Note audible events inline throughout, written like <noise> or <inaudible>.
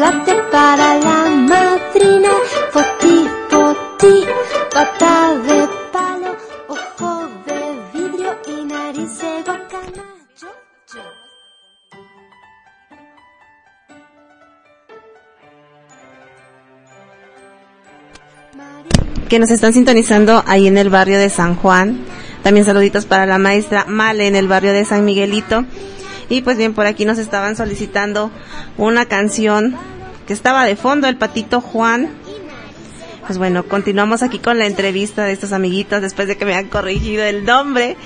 Chocolate para la madrina. Poti, poti, pata de palo, ojo de vidrio y nariz de guacana. Yo, yo. que nos están sintonizando ahí en el barrio de San Juan. También saluditos para la maestra Male en el barrio de San Miguelito. Y pues bien, por aquí nos estaban solicitando una canción que estaba de fondo, el patito Juan. Pues bueno, continuamos aquí con la entrevista de estos amiguitos después de que me han corregido el nombre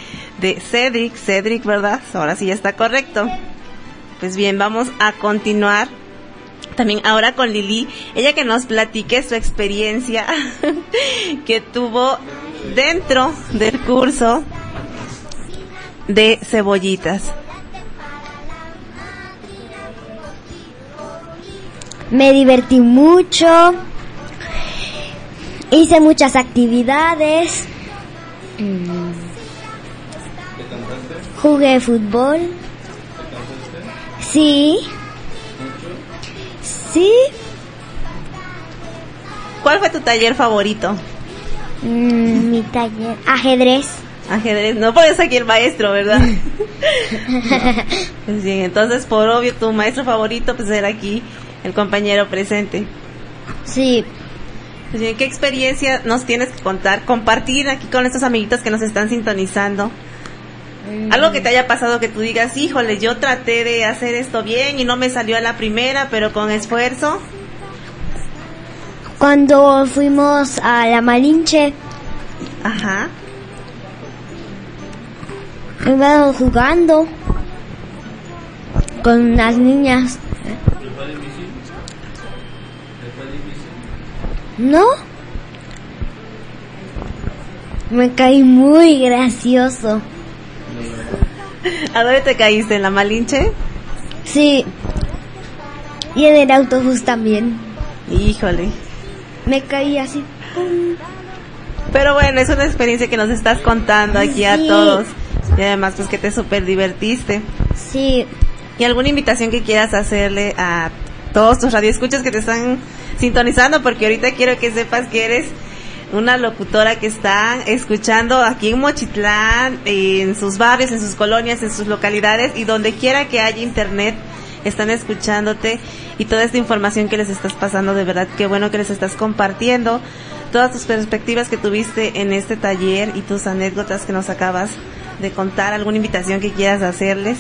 de Cedric. Cedric, ¿verdad? Ahora sí ya está correcto. Pues bien, vamos a continuar también ahora con Lili, ella que nos platique su experiencia <laughs> que tuvo dentro del curso de cebollitas. Me divertí mucho. Hice muchas actividades. Jugué fútbol. Sí. Sí. ¿Cuál fue tu taller favorito? Mm, mi taller. Ajedrez. Ajedrez, no puedes aquí el maestro, ¿verdad? <laughs> <laughs> pues bien, entonces por obvio tu maestro favorito pues era aquí el compañero presente. Sí. Pues ¿qué experiencia nos tienes que contar, compartir aquí con estos amiguitos que nos están sintonizando? Algo que te haya pasado que tú digas, híjole, yo traté de hacer esto bien y no me salió a la primera, pero con esfuerzo. Cuando fuimos a la Malinche, Ajá. íbamos jugando con unas niñas. ¿No? Me caí muy gracioso. ¿A dónde te caíste? ¿En la Malinche? Sí. Y en el autobús también. Híjole. Me caí así. ¡pum! Pero bueno, es una experiencia que nos estás contando aquí a todos. Y además, pues que te súper divertiste. Sí. ¿Y alguna invitación que quieras hacerle a todos tus radioescuchas que te están sintonizando? Porque ahorita quiero que sepas que eres una locutora que está escuchando aquí en Mochitlán, en sus barrios, en sus colonias, en sus localidades y donde quiera que haya internet, están escuchándote y toda esta información que les estás pasando, de verdad, qué bueno que les estás compartiendo todas tus perspectivas que tuviste en este taller y tus anécdotas que nos acabas de contar, alguna invitación que quieras hacerles.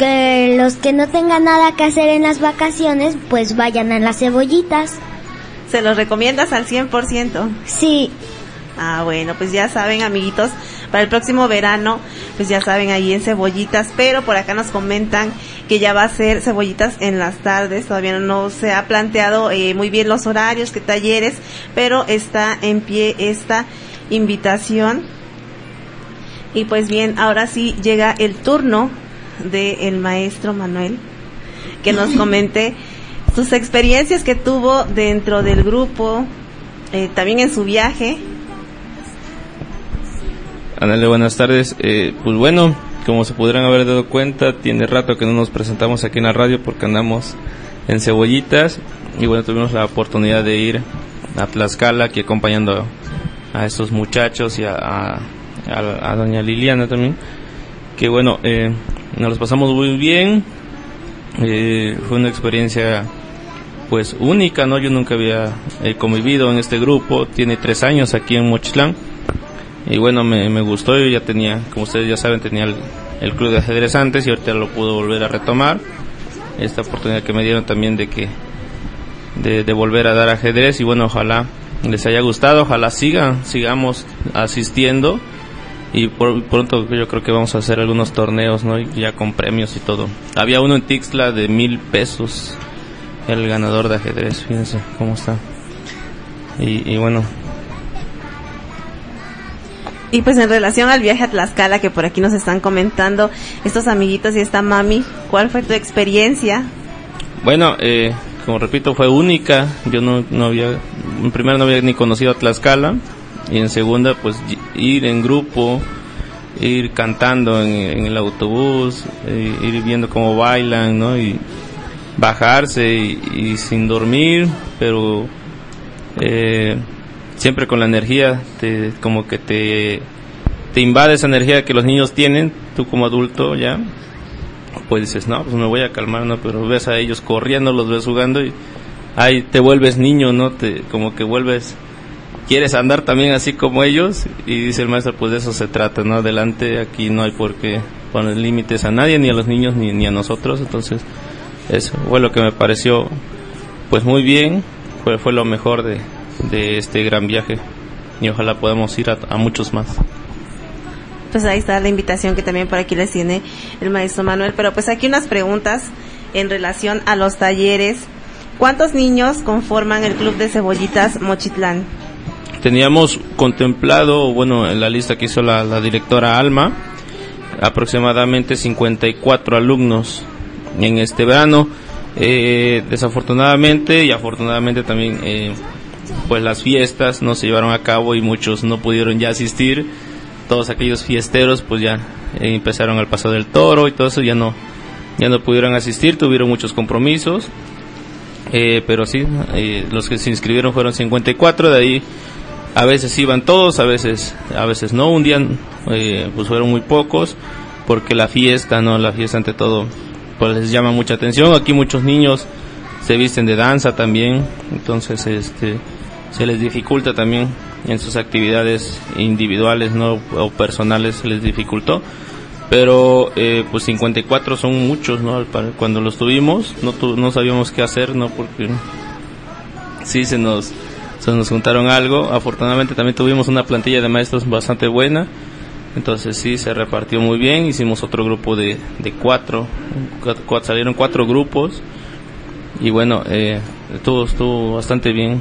Que los que no tengan nada que hacer en las vacaciones, pues vayan a las cebollitas. ¿Se los recomiendas al 100%? Sí. Ah, bueno, pues ya saben, amiguitos, para el próximo verano, pues ya saben, ahí en cebollitas, pero por acá nos comentan que ya va a ser cebollitas en las tardes, todavía no se ha planteado eh, muy bien los horarios, qué talleres, pero está en pie esta invitación. Y pues bien, ahora sí llega el turno del maestro Manuel, que nos comente sus experiencias que tuvo dentro del grupo, eh, también en su viaje. Ándale, buenas tardes. Eh, pues bueno, como se podrán haber dado cuenta, tiene rato que no nos presentamos aquí en la radio porque andamos en cebollitas y bueno, tuvimos la oportunidad de ir a Tlaxcala aquí acompañando a estos muchachos y a, a, a- a doña Liliana también. Que bueno, eh, nos los pasamos muy bien. Eh, fue una experiencia pues única, ¿no? Yo nunca había eh, convivido en este grupo, tiene tres años aquí en Mochitlán. Y bueno, me, me gustó, yo ya tenía, como ustedes ya saben, tenía el, el club de ajedrez antes y ahorita lo puedo volver a retomar, esta oportunidad que me dieron también de que, de, de volver a dar ajedrez. Y bueno, ojalá les haya gustado, ojalá sigan, sigamos asistiendo y por, pronto yo creo que vamos a hacer algunos torneos, ¿no? Y ya con premios y todo. Había uno en Tixla de mil pesos, el ganador de ajedrez, fíjense cómo está. Y, y bueno, Y pues en relación al viaje a Tlaxcala que por aquí nos están comentando estos amiguitos y esta mami, ¿cuál fue tu experiencia? bueno, eh, como repito, fue única. Yo no, no había, en primera no había ni conocido a Tlaxcala y en segunda, pues ir en grupo, ir cantando en, el autobús, eh, ir viendo cómo bailan, ¿no? Y bajarse y, y sin dormir, pero eh, siempre con la energía, te, como que te, te invade esa energía que los niños tienen, tú como adulto ya, pues dices, no, pues me voy a calmar, ¿no? Pero ves a ellos corriendo, los ves jugando y ahí te vuelves niño, ¿no? Te, como que vuelves, quieres andar también así como ellos y dice el maestro, pues de eso se trata, ¿no? Adelante, aquí no hay por qué poner límites a nadie, ni a los niños, ni, a nosotros, entonces eso fue lo que me pareció, pues muy bien, fue, fue lo mejor de, de este gran viaje y ojalá podamos ir a, a muchos más. Pues ahí está la invitación que también por aquí les tiene el maestro Manuel. Pero pues aquí unas preguntas en relación a los talleres. ¿Cuántos niños conforman el Club de Cebollitas Mochitlán? Teníamos contemplado, bueno, en la lista que hizo la, directora Alma, aproximadamente 54 alumnos en este verano. Eh, desafortunadamente y afortunadamente también, eh, pues las fiestas no se llevaron a cabo y muchos no pudieron ya asistir. Todos aquellos fiesteros, pues ya eh, empezaron al paso del toro y todo eso ya no, ya no pudieron asistir, tuvieron muchos compromisos. Eh, pero sí, los que se inscribieron fueron 54, de ahí a veces iban todos, a veces, a veces no, un día eh, pues fueron muy pocos, porque la fiesta, no, la fiesta ante todo, pues les llama mucha atención, aquí muchos niños se visten de danza también, entonces este se les dificulta también en sus actividades individuales no o personales se les dificultó. Pero eh, pues 54 son muchos no cuando los tuvimos no tu- no sabíamos qué hacer no porque sí se nos se nos juntaron algo. Afortunadamente también tuvimos una plantilla de maestros bastante buena. Entonces sí se repartió muy bien. Hicimos otro grupo de, de cuatro, cuatro- salieron cuatro grupos. Y bueno eh, estuvo estuvo bastante bien.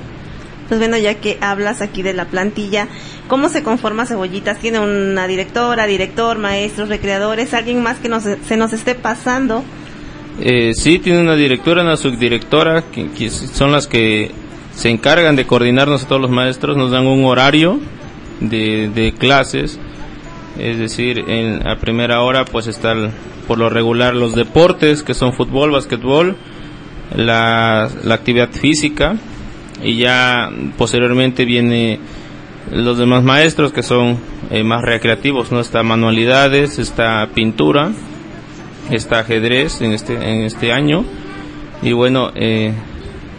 Pues bueno, ya que hablas aquí de la plantilla, ¿cómo se conforma Cebollitas? ¿Tiene una directora, director, maestros, recreadores, alguien más que nos, se nos esté pasando? Eh, sí, tiene una directora, una subdirectora, que, que son las que se encargan de coordinarnos a todos los maestros, nos dan un horario de, de clases, es decir, en, a primera hora pues está el- por lo regular los deportes, que son fútbol, basquetbol, la, la actividad física, y ya posteriormente viene los demás maestros que son eh, más recreativos, ¿no? Está manualidades, está pintura, está ajedrez en este en este año y bueno eh,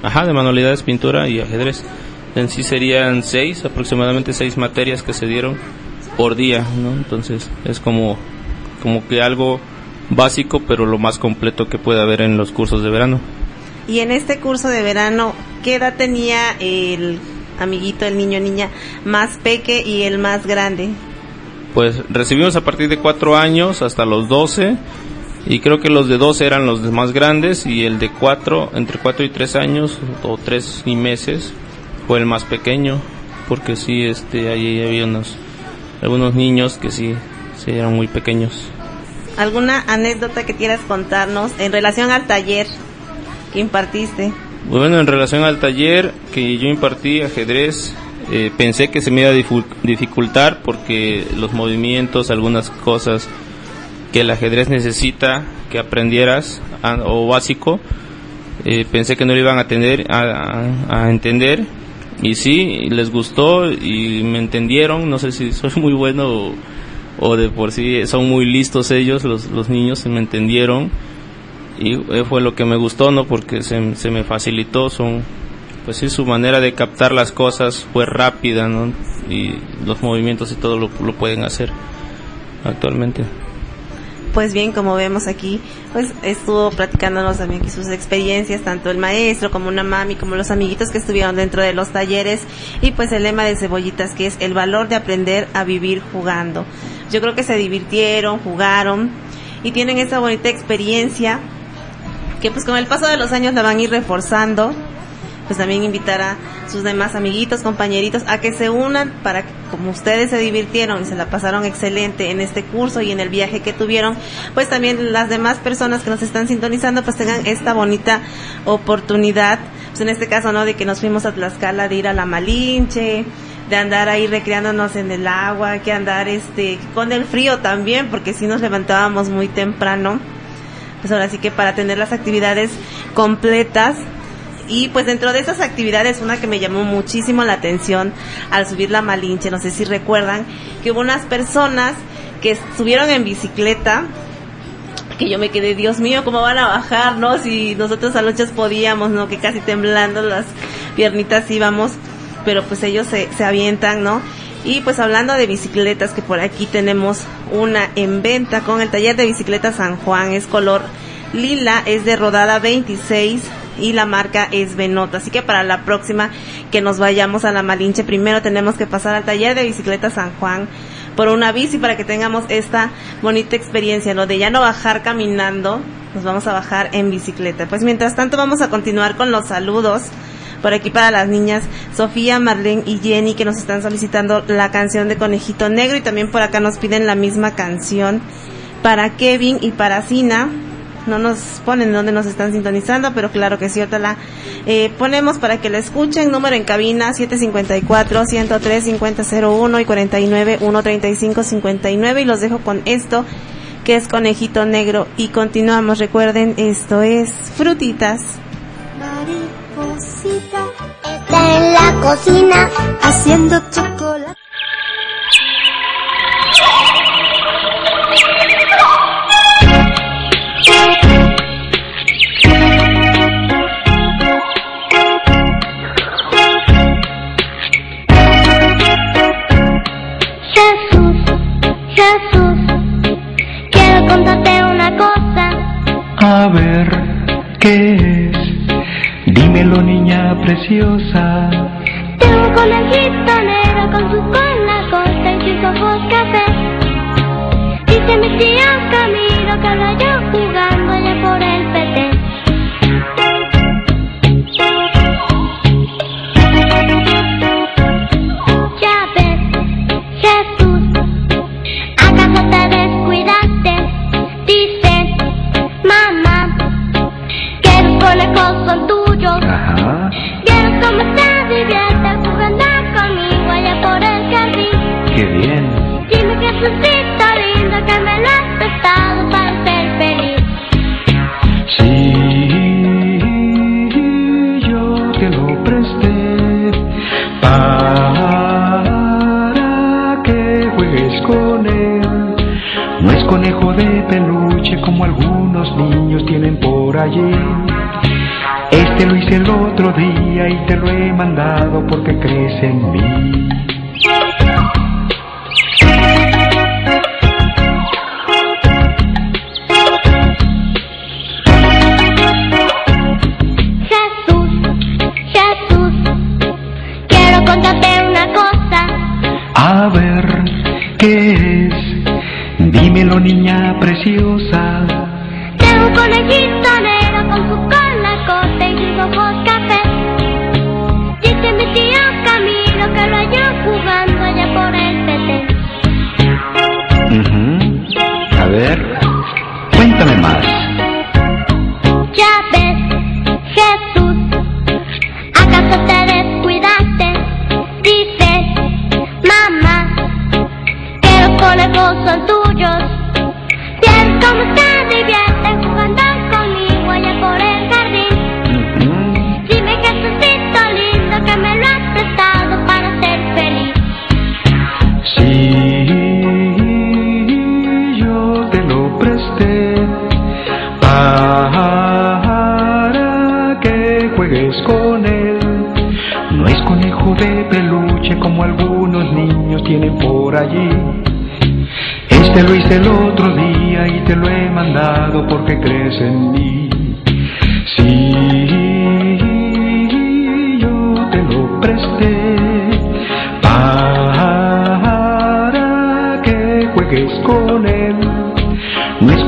ajá de manualidades pintura y ajedrez. En sí serían seis aproximadamente seis materias que se dieron por día no entonces es como como que algo básico pero lo más completo que puede haber en los cursos de verano. Y en este curso de verano, ¿qué edad tenía el amiguito, el niño, niña más peque y el más grande? pues recibimos a partir de cuatro años hasta los 12 y creo que los de 12 eran los más grandes y el de cuatro entre cuatro y tres años o tres y meses fue el más pequeño porque sí este ahí había unos algunos niños que sí sí eran muy pequeños ¿Alguna anécdota que quieras contarnos en relación al taller que impartiste? Bueno, en relación al taller que yo impartí ajedrez, eh, pensé que se me iba a dificultar porque los movimientos, algunas cosas que el ajedrez necesita que aprendieras a- o básico, eh, pensé que no lo iban a, tener, a, entender y sí, les gustó y me entendieron, no sé si <laughs> soy muy bueno o, de por sí son muy listos ellos, los, los niños, me entendieron y eh, fue lo que me gustó, ¿no? Porque se, se me facilitó, son, pues sí, su manera de captar las cosas fue rápida, ¿no? Y los movimientos y todo lo, lo pueden hacer actualmente pues bien, como vemos aquí, pues estuvo platicándonos también sus experiencias, tanto el maestro como una mami, como los amiguitos que estuvieron dentro de los talleres, y pues el lema de cebollitas que es el valor de aprender a vivir jugando. Yo creo que se divirtieron, jugaron, y tienen esa bonita experiencia que pues con el paso de los años la van a ir reforzando pues también invitar a sus demás amiguitos, compañeritos a que se unan para que como ustedes se divirtieron y se la pasaron excelente en este curso y en el viaje que tuvieron, pues también las demás personas que nos están sintonizando pues tengan esta bonita oportunidad, pues en este caso, ¿no? De que nos fuimos a Tlaxcala de ir a la Malinche, de andar ahí recreándonos en el agua, que andar este con el frío también, porque si nos levantábamos muy temprano. Pues ahora sí que para tener las actividades completas y pues dentro de esas actividades, una que me llamó muchísimo la atención al subir la Malinche, no sé si recuerdan, que hubo unas personas que subieron en bicicleta, que yo me quedé, Dios mío, ¿cómo van a bajar, no? Si nosotros a noches podíamos, ¿no? Que casi temblando las piernitas íbamos, pero pues ellos se, se avientan, ¿no? Y pues hablando de bicicletas, que por aquí tenemos una en venta con el taller de bicicleta San Juan, es color lila, es de rodada 26 y la marca es Benota. Así que para la próxima que nos vayamos a la Malinche, primero tenemos que pasar al taller de bicicleta San Juan por una bici para que tengamos esta bonita experiencia, ¿no? De ya no bajar caminando, nos vamos a bajar en bicicleta. Pues mientras tanto vamos a continuar con los saludos por aquí para las niñas Sofía, Marlene y Jenny que nos están solicitando la canción de Conejito Negro y también por acá nos piden la misma canción para Kevin y para Sina no nos ponen dónde nos están sintonizando, pero claro que sí, la eh, ponemos para que la escuchen. Número en cabina 754-103-5001 y 49-135-59. Y los dejo con esto, que es Conejito Negro. Y continuamos. Recuerden, esto es Frutitas. Mariposita está en la cocina haciendo chocolate. Dímelo, niña preciosa. Tengo un conejito negro con su cola corta y sus ojos café. Dice mi tío Camilo que yo mandado porque crees en mí.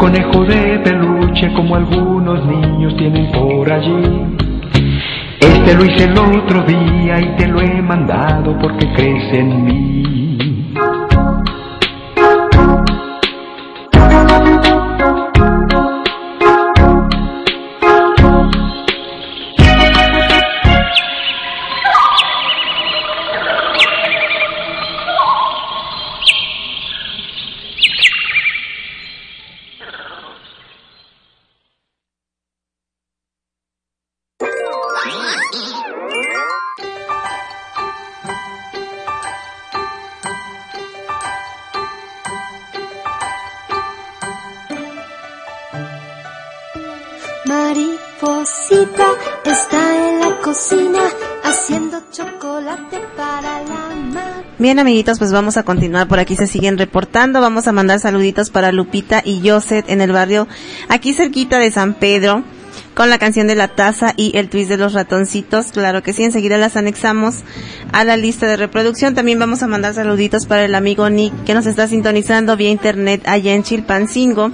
Conejo de peluche como algunos niños tienen por allí. Este lo hice el otro día y te lo he mandado porque crees en mí. Bien, amiguitos, pues vamos a continuar. Por aquí se siguen reportando. Vamos a mandar saluditos para Lupita y Joset en el barrio aquí cerquita de San Pedro con la canción de la taza y el twist de los ratoncitos. Claro que sí, enseguida las anexamos a la lista de reproducción. También vamos a mandar saluditos para el amigo Nick que nos está sintonizando vía internet allá en Chilpancingo.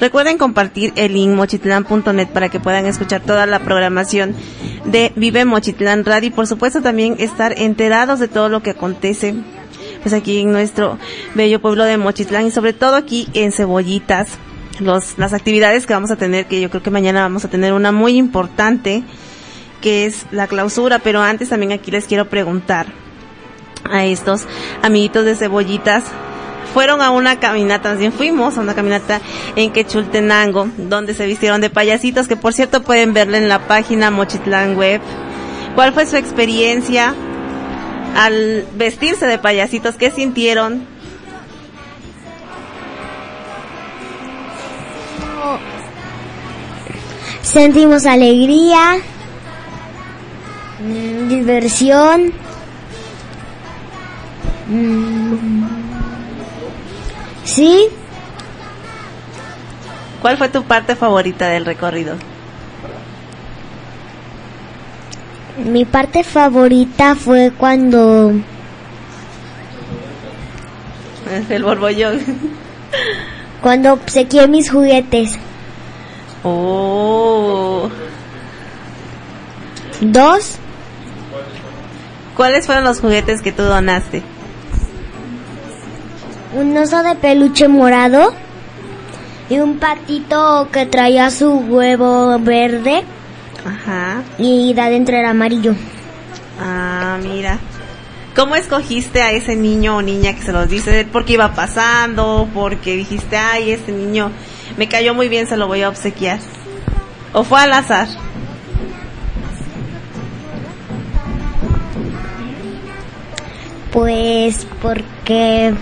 Recuerden compartir el link mochitlán.net para que puedan escuchar toda la programación de Vive Mochitlán Radio y por supuesto también estar enterados de todo lo que acontece pues aquí en nuestro bello pueblo de Mochitlán y sobre todo aquí en Cebollitas. Los, las actividades que vamos a tener, que yo creo que mañana vamos a tener una muy importante, que es la clausura, pero antes también aquí les quiero preguntar a estos amiguitos de Cebollitas, fueron a una caminata, bien fuimos a una caminata en Quechultenango, donde se vistieron de payasitos, que por cierto pueden verla en la página Mochitlán Web. ¿Cuál fue su experiencia al vestirse de payasitos? ¿Qué sintieron? Sentimos alegría, diversión. mm, Sí, ¿Cuál fue tu parte favorita del recorrido? mi parte favorita fue cuando <laughs> El borbollón. cuando obsequié mis juguetes. Oh. Dos, ¿Cuáles fueron los juguetes que tú donaste? Un oso de peluche morado y un patito que traía su huevo verde Ajá. y de adentro era amarillo. Ah, mira. ¿Cómo escogiste a ese niño o niña que se los dice? ¿Porque iba pasando? ¿Porque dijiste, ay, este niño me cayó muy bien, se lo voy a obsequiar? ¿O fue al azar? Pues porque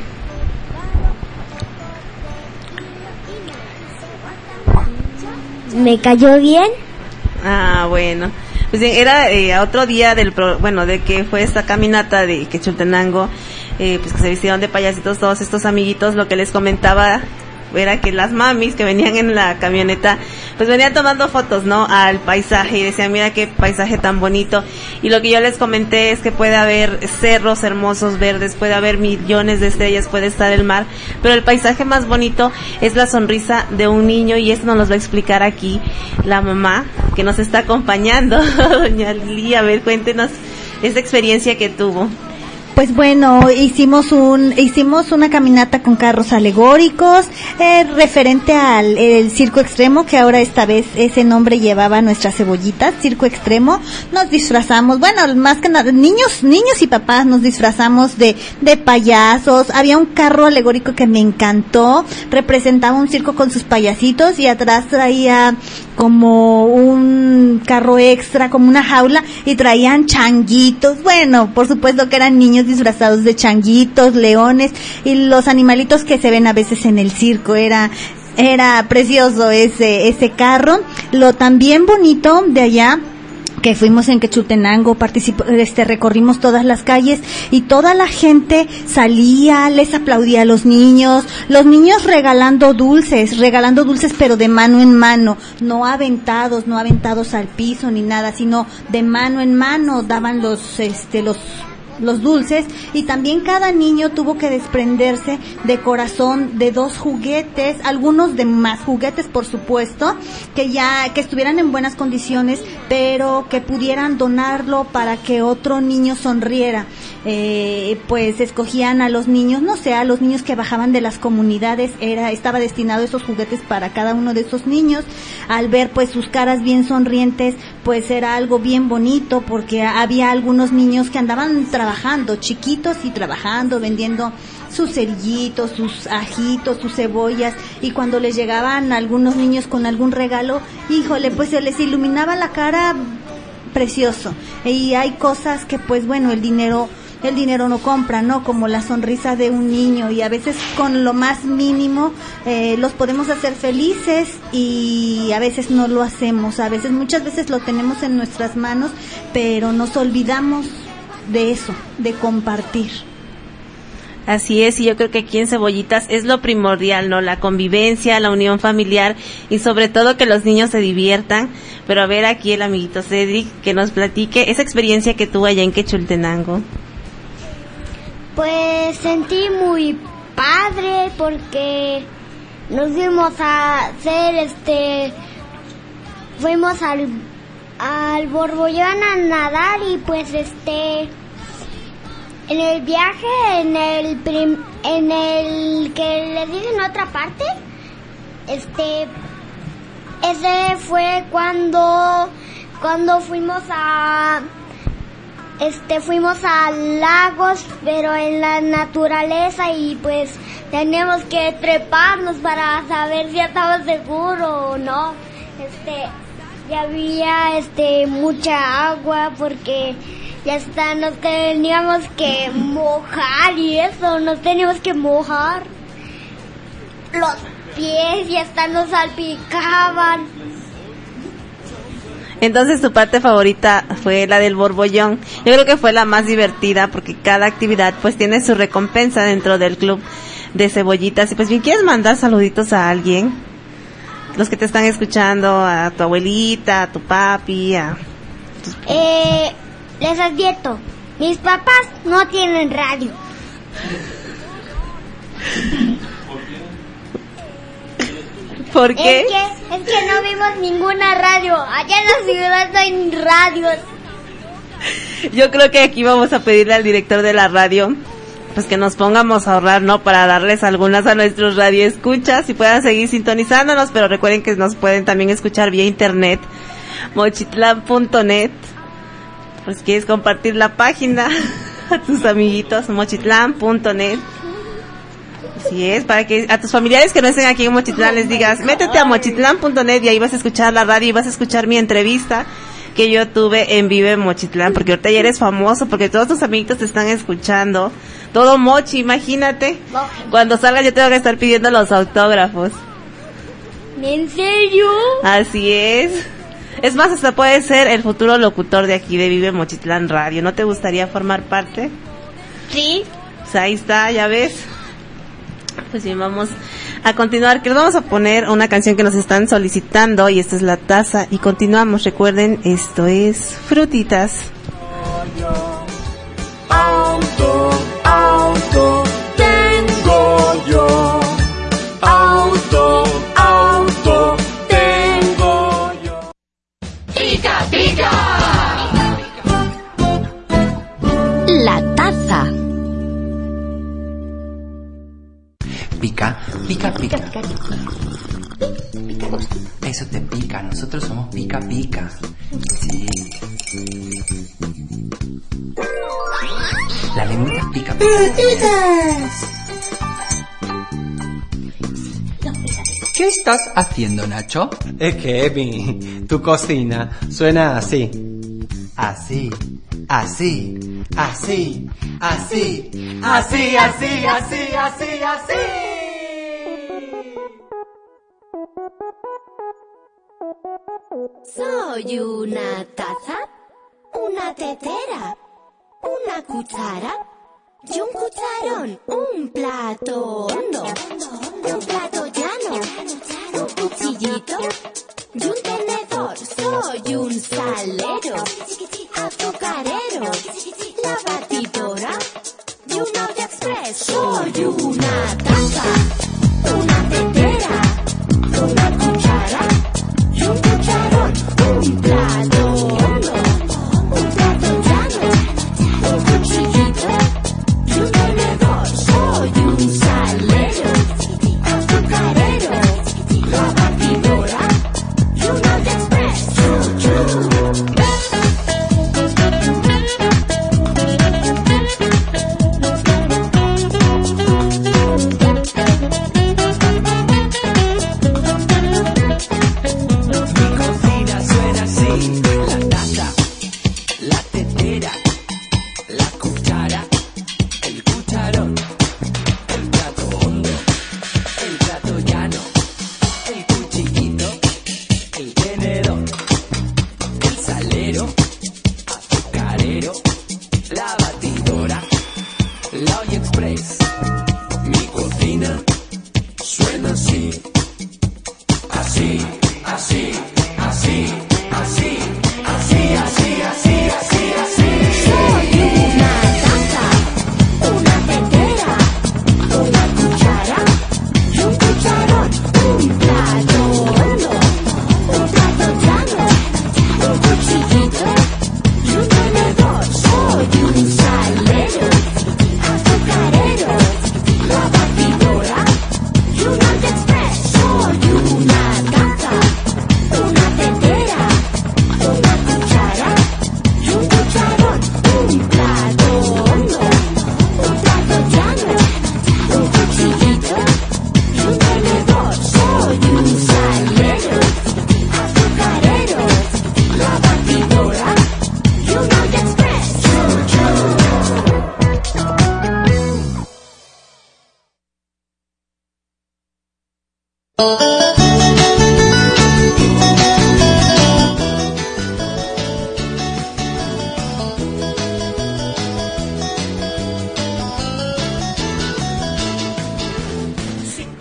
me cayó bien. Ah, bueno. Pues era eh, otro día del, pro- bueno, de que fue esta caminata de Quechultenango, eh, pues que se vistieron de payasitos todos estos amiguitos, lo que les comentaba era que las mamis que venían en la camioneta, pues venían tomando fotos, ¿no? Al paisaje y decían, mira qué paisaje tan bonito. Y lo que yo les comenté es que puede haber cerros hermosos verdes, puede haber millones de estrellas, puede estar el mar, pero el paisaje más bonito es la sonrisa de un niño y eso nos lo va a explicar aquí la mamá que nos está acompañando, <laughs> doña Lili. A ver, cuéntenos esa experiencia que tuvo. Pues bueno, hicimos un hicimos una caminata con carros alegóricos eh, referente al el circo extremo que ahora esta vez ese nombre llevaba nuestras cebollitas, circo extremo. Nos disfrazamos, bueno, más que nada niños, niños y papás nos disfrazamos de de payasos. Había un carro alegórico que me encantó, representaba un circo con sus payasitos y atrás traía como un carro extra, como una jaula y traían changuitos. Bueno, por supuesto que eran niños disfrazados de changuitos, leones y los animalitos que se ven a veces en el circo. Era era precioso ese ese carro. Lo también bonito de allá que fuimos en Quechultenango, participó, este, recorrimos todas las calles y toda la gente salía, les aplaudía a los niños, los niños regalando dulces, regalando dulces pero de mano en mano, no aventados, no aventados al piso ni nada, sino de mano en mano daban los, este, los los dulces y también cada niño tuvo que desprenderse de corazón de dos juguetes, algunos de más juguetes por supuesto, que ya que estuvieran en buenas condiciones, pero que pudieran donarlo para que otro niño sonriera. Eh, pues escogían a los niños, no sé, a los niños que bajaban de las comunidades, era estaba destinado esos juguetes para cada uno de esos niños. Al ver pues sus caras bien sonrientes, pues era algo bien bonito porque había algunos niños que andaban trabajando, chiquitos y trabajando, vendiendo sus cerillitos, sus ajitos, sus cebollas y cuando les llegaban algunos niños con algún regalo, híjole, pues se les iluminaba la cara precioso. Y hay cosas que pues bueno, el dinero el dinero no compra, ¿no? Como la sonrisa de un niño y a veces con lo más mínimo eh, los podemos hacer felices y a veces no lo hacemos, a veces muchas veces lo tenemos en nuestras manos, pero nos olvidamos de eso, de compartir. Así es, y yo creo que aquí en Cebollitas es lo primordial, ¿no? La convivencia, la unión familiar y sobre todo que los niños se diviertan. Pero a ver aquí el amiguito Cedric que nos platique esa experiencia que tuvo allá en Quechultenango. Pues sentí muy padre porque nos fuimos a hacer este fuimos al al Borbollón a nadar y pues este en el viaje en el prim- en el que le dicen otra parte este ese fue cuando cuando fuimos a este fuimos a lagos pero en la naturaleza y pues tenemos que treparnos para saber si estamos seguros o no este ya había este mucha agua porque ya está nos teníamos que mojar y eso nos teníamos que mojar los pies y hasta nos salpicaban Entonces tu parte favorita fue la del borbollón. Yo creo que fue la más divertida porque cada actividad pues tiene su recompensa dentro del club de cebollitas. Y pues bien, ¿quieres mandar saluditos a alguien? Los que te están escuchando, a tu abuelita, a tu papi, a... Eh, les advierto, mis papás no tienen radio. <laughs> ¿Por qué? Es que, es que no vimos ninguna radio. Allá en la ciudad no hay radios. Yo creo que aquí vamos a pedirle al director de la radio pues que nos pongamos a ahorrar, ¿no? Para darles algunas a nuestros radioescuchas y puedan seguir sintonizándonos, pero recuerden que nos pueden también escuchar vía internet, mochitlan.net. Pues quieres compartir la página <laughs> a tus amiguitos, mochitlan.net. Así es, para que a tus familiares que no estén aquí en Mochitlán les digas, métete a mochitlán.net y ahí vas a escuchar la radio y vas a escuchar mi entrevista que yo tuve en Vive Mochitlán, porque ahorita ya eres famoso, porque todos tus amiguitos te están escuchando. Todo mochi, imagínate. Cuando salgas yo tengo que estar pidiendo los autógrafos. ¿En serio? Así es. Es más, hasta puede ser el futuro locutor de aquí de Vive Mochitlán Radio. ¿No te gustaría formar parte? Sí. Pues ahí está, ya ves. Pues bien, vamos a continuar. Que nos vamos a poner una canción que nos están solicitando y esta es La Taza. Y continuamos. Recuerden, esto es Frutitas. Auto, auto, tengo yo. Auto, auto, tengo yo. Pica, pica. La taza. Pica, pica, pica. Eso te pica, nosotros somos pica, pica. Sí. La lengüita pica, ¿Qué estás haciendo, Nacho? Es que, Emi, tu cocina suena así. Así, así, así, así, así, así, así, así, así. Soy una taza una tetera, una cuchara y un cucharón, un plato hondo, un plato llano, un cuchillito y un tenedor. Soy un salero, azucarero, la batidora y un olla express. Soy una taza, una tetera, una cuchara Yeah.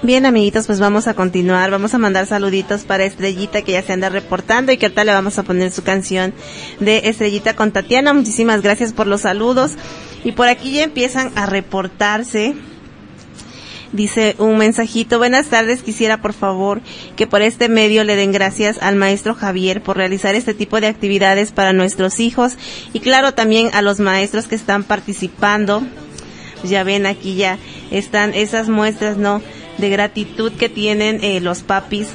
Bien, amiguitos, pues vamos a continuar. Vamos a mandar saluditos para Estrellita que ya se anda reportando y que ahorita le vamos a poner su canción de Estrellita con Tatiana. Muchísimas gracias por los saludos. Y por aquí ya empiezan a reportarse. Dice un mensajito, buenas tardes, quisiera por favor que por este medio le den gracias al maestro Javier por realizar este tipo de actividades para nuestros hijos y claro también a los maestros que están participando. Ya ven aquí ya están esas muestras, ¿no? De gratitud que tienen eh, los papis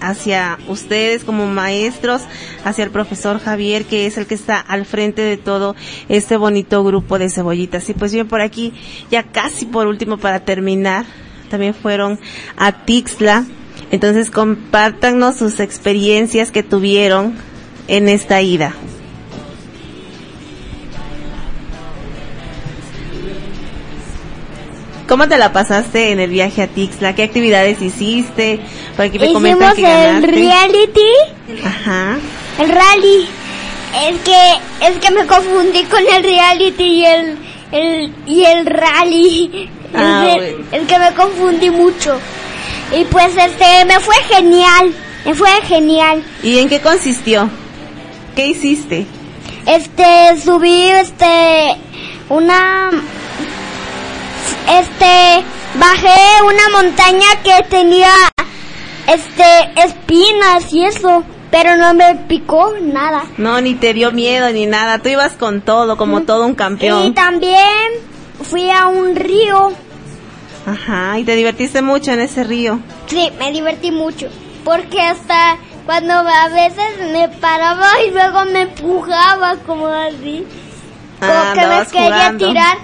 hacia ustedes como maestros, hacia el profesor Javier, que es el que está al frente de todo este bonito grupo de cebollitas. Y pues bien, por aquí, ya casi por último para terminar, también fueron a Tixla. Entonces, compártanos sus experiencias que tuvieron en esta ida. ¿Cómo te la pasaste en el viaje a Tixla? ¿Qué actividades hiciste? Por aquí me Hicimos que el reality, Ajá. el rally. Es que, es que me confundí con el reality y el, el, y el rally. Ah, es, es que me confundí mucho. Y pues este, me fue genial. Me fue genial. ¿Y en qué consistió? ¿Qué hiciste? Este, subí este, una, este, bajé una montaña que tenía, este, espinas y eso, pero no me picó nada. No, ni te dio miedo ni nada. Tú ibas con todo, como todo un Y campeón. también fui a un río. Ajá, y te divertiste mucho en ese río. Sí, me divertí mucho. Porque hasta cuando a veces me paraba y luego me empujaba como así. Como Ah, que me quería jugando. tirar.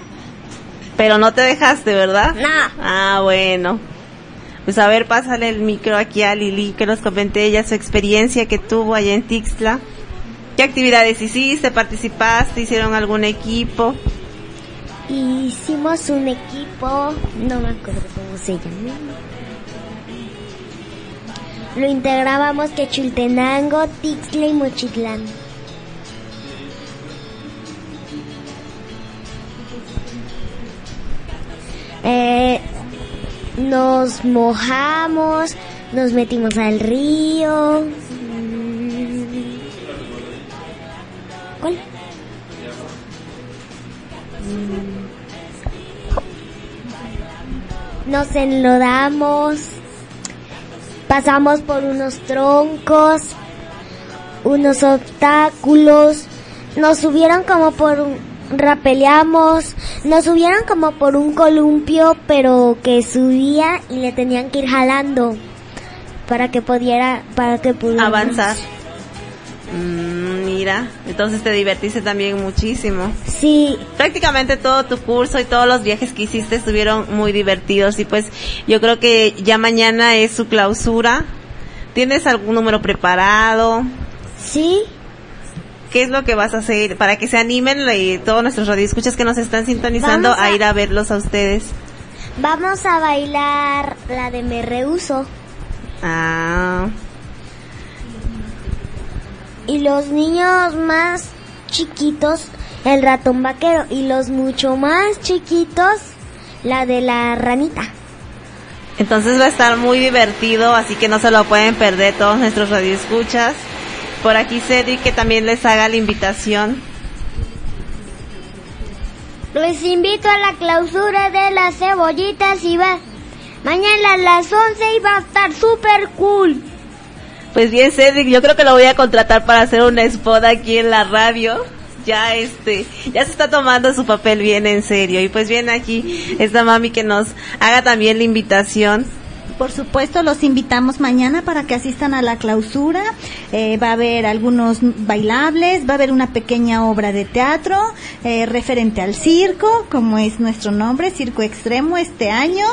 Pero no te dejaste, ¿verdad? No. Ah, bueno. Pues a ver, pásale el micro aquí a Lili, que nos comente ella su experiencia que tuvo allá en Tixla. ¿Qué actividades hiciste? ¿Participaste? ¿Hicieron algún equipo? Hicimos un equipo, no me acuerdo cómo se llama. Lo integrábamos Quechultenango, Tixla y Mochitlán. Nos mojamos, nos metimos al río. ¿Cuál? Nos enlodamos, pasamos por unos troncos, unos obstáculos, nos subieron como por un, rapeleamos, nos subieron como por un columpio, pero que subía y le tenían que ir jalando para que pudiera, para que pudiera Avanzar. Mm, mira, entonces te divertiste también muchísimo. Sí. Prácticamente todo tu curso y todos los viajes que hiciste estuvieron muy divertidos y pues yo creo que ya mañana es su clausura. ¿Tienes algún número preparado? Sí. ¿Qué es lo que vas a hacer para que se animen y todos nuestros radioescuchas que nos están sintonizando a- ir a verlos a ustedes? Vamos a bailar la de Me Rehuso. Ah, Y los niños más chiquitos, el ratón vaquero. Y los mucho más chiquitos, la de la ranita. entonces va a estar muy divertido, así que no se lo pueden perder todos nuestros radioescuchas. Por aquí Cedric que también les haga la invitación. Les invito a la clausura de las cebollitas y va. Mañana a las 11 y va a estar súper cool. Pues bien, Cedric, yo creo que lo voy a contratar para hacer una spot aquí en la radio. Ya este, ya se está tomando su papel bien en serio. Y pues bien aquí esta mami que nos haga también la invitación. Por supuesto, los invitamos mañana para que asistan a la clausura. Eh, va a haber algunos bailables, va a haber una pequeña obra de teatro eh, referente al circo, como es nuestro nombre, Circo Extremo este año.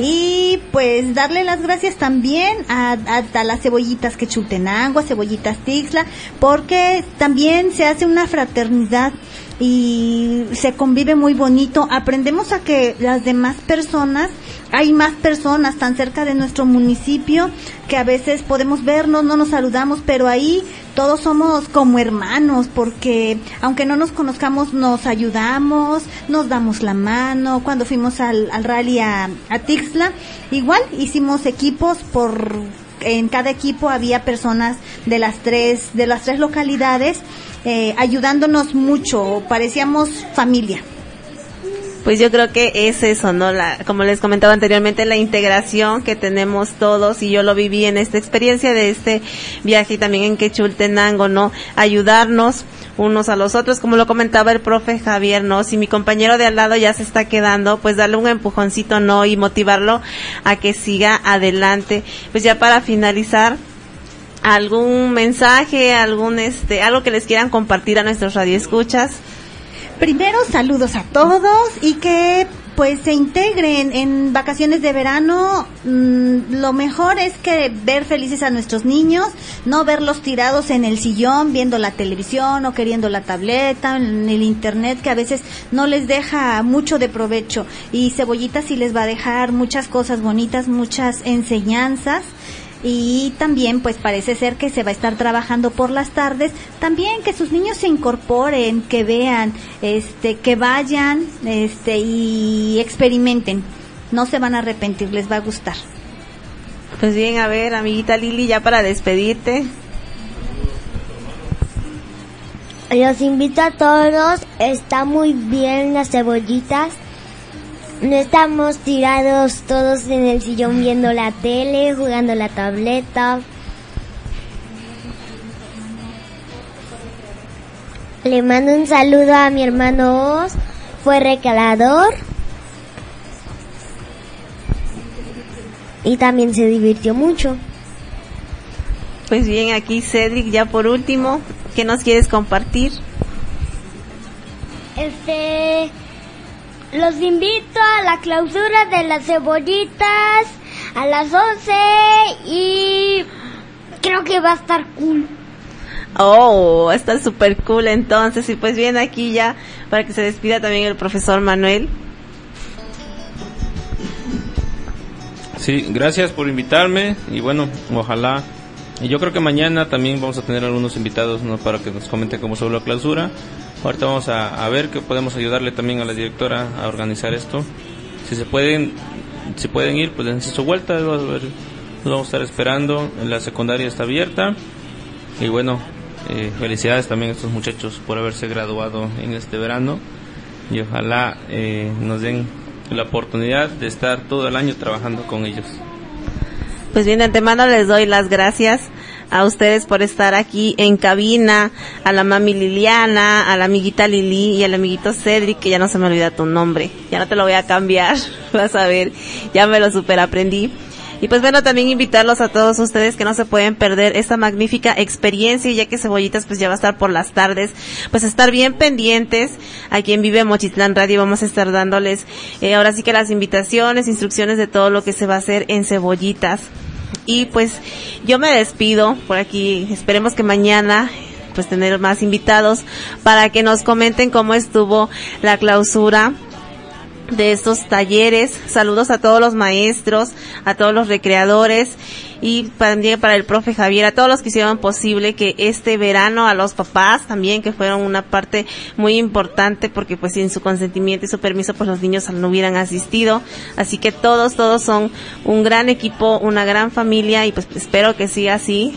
Y pues darle las gracias también a, a- a las cebollitas que Chultenango, a cebollitas Tixla, porque también se hace una fraternidad y se convive muy bonito. Aprendemos a que las demás personas, hay más personas tan cerca de nuestro municipio que a veces podemos vernos, no nos saludamos, pero ahí todos somos como hermanos porque aunque no nos conozcamos nos ayudamos, nos damos la mano. Cuando fuimos al, al rally a, a Tixla, igual hicimos equipos por en cada equipo había personas de las tres de las tres localidades eh, ayudándonos mucho, parecíamos familia. Pues yo creo que es eso, ¿no? La, como les comentaba anteriormente, la integración que tenemos todos y yo lo viví en esta experiencia de este viaje y también en Quechultenango, ¿no? Ayudarnos unos a los otros, como lo comentaba el profe Javier, ¿no? Si mi compañero de al lado ya se está quedando, pues darle un empujoncito, ¿no? Y motivarlo a que siga adelante. Pues ya para finalizar, algún mensaje, algún este, algo que les quieran compartir a nuestros radioescuchas. Primero, saludos a todos y que pues se integren en vacaciones de verano. Mm, lo mejor es que ver felices a nuestros niños, no verlos tirados en el sillón viendo la televisión o queriendo la tableta, en el internet que a veces no les deja mucho de provecho y Cebollita sí les va a dejar muchas cosas bonitas, muchas enseñanzas y también pues parece ser que se va a estar trabajando por las tardes también que sus niños se incorporen que vean este que vayan este y experimenten no se van a arrepentir les va a gustar Pues bien, a ver, amiguita Lili, ya para despedirte. Los invito a todos, está muy bien las cebollitas. No estamos tirados todos en el sillón viendo la tele, jugando la tableta. Le mando un saludo a mi hermano Oz, fue recalador. Y también se divirtió mucho. Pues bien, aquí Cedric, ya por último, ¿qué nos quieres compartir? Este, los invito a la clausura de las cebollitas a las 11 y creo que va a estar cool. Oh, está súper cool entonces. Y pues bien, aquí ya, para que se despida también el profesor Manuel. Sí, gracias por invitarme y bueno, ojalá. Y yo creo que mañana también vamos a tener algunos invitados ¿no? para que nos comenten cómo sobre la clausura. Ahorita vamos a, ver que podemos ayudarle también a la directora a organizar esto. Si se pueden si pueden ir, pues dense su vuelta, lo, lo vamos a estar esperando. La secundaria está abierta. Y bueno, eh, felicidades también a estos muchachos por haberse graduado en este verano. Y ojalá eh, nos den la oportunidad de estar todo el año trabajando con ellos. Pues bien, de antemano les doy las gracias a ustedes por estar aquí en cabina, a la mami Liliana, a la amiguita Lili y al amiguito Cedric, que ya no se me olvida tu nombre, ya no te lo voy a cambiar, <laughs> vas a ver, ya me lo super aprendí. Y pues bueno, también invitarlos a todos ustedes que no se pueden perder esta magnífica experiencia, ya que Cebollitas pues ya va a estar por las tardes, pues estar bien pendientes. Aquí en Vive Mochitlán Radio vamos a estar dándoles eh, ahora sí que las invitaciones, instrucciones de todo lo que se va a hacer en Cebollitas. Y pues yo me despido por aquí, esperemos que mañana pues tener más invitados para que nos comenten cómo estuvo la clausura de estos talleres. Saludos a todos los maestros, a todos los recreadores y también para el profe Javier, a todos los que hicieron posible que este verano, a los papás también, que fueron una parte muy importante porque pues sin su consentimiento y su permiso pues los niños no hubieran asistido. Así que todos, todos son un gran equipo, una gran familia y pues espero que siga así.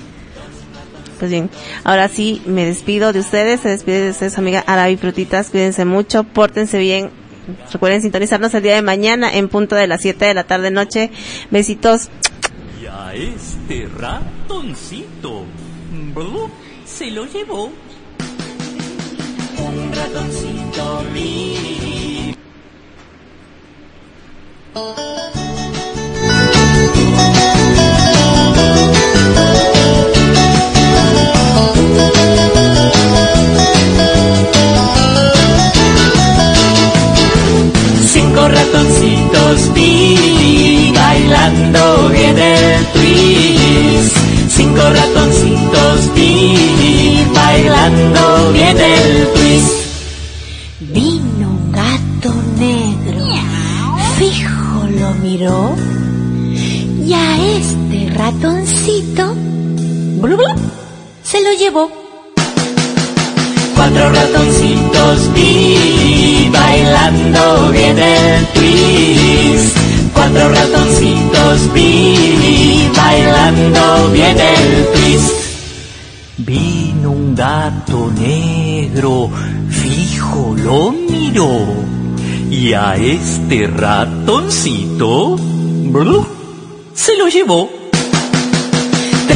Pues bien, ahora sí me despido de ustedes, se despide de ustedes amiga Arabi Frutitas, cuídense mucho, pórtense bien, Recuerden sintonizarnos el día de mañana en punto de las 7 de la tarde noche. Besitos. Y a este ratoncito se lo llevó un ratoncito mi. Bailando bien el twist. Cinco ratoncitos vi bailando bien el twist. Vino un gato negro, fijo lo miró, y a este ratoncito blu, blu, se lo llevó. Cuatro ratoncitos vi bailando bien el twist. Cuatro ratoncitos vi bailando bien el twist. Vino un gato negro, fijo lo miró. Y a este ratoncito, blu, se lo llevó.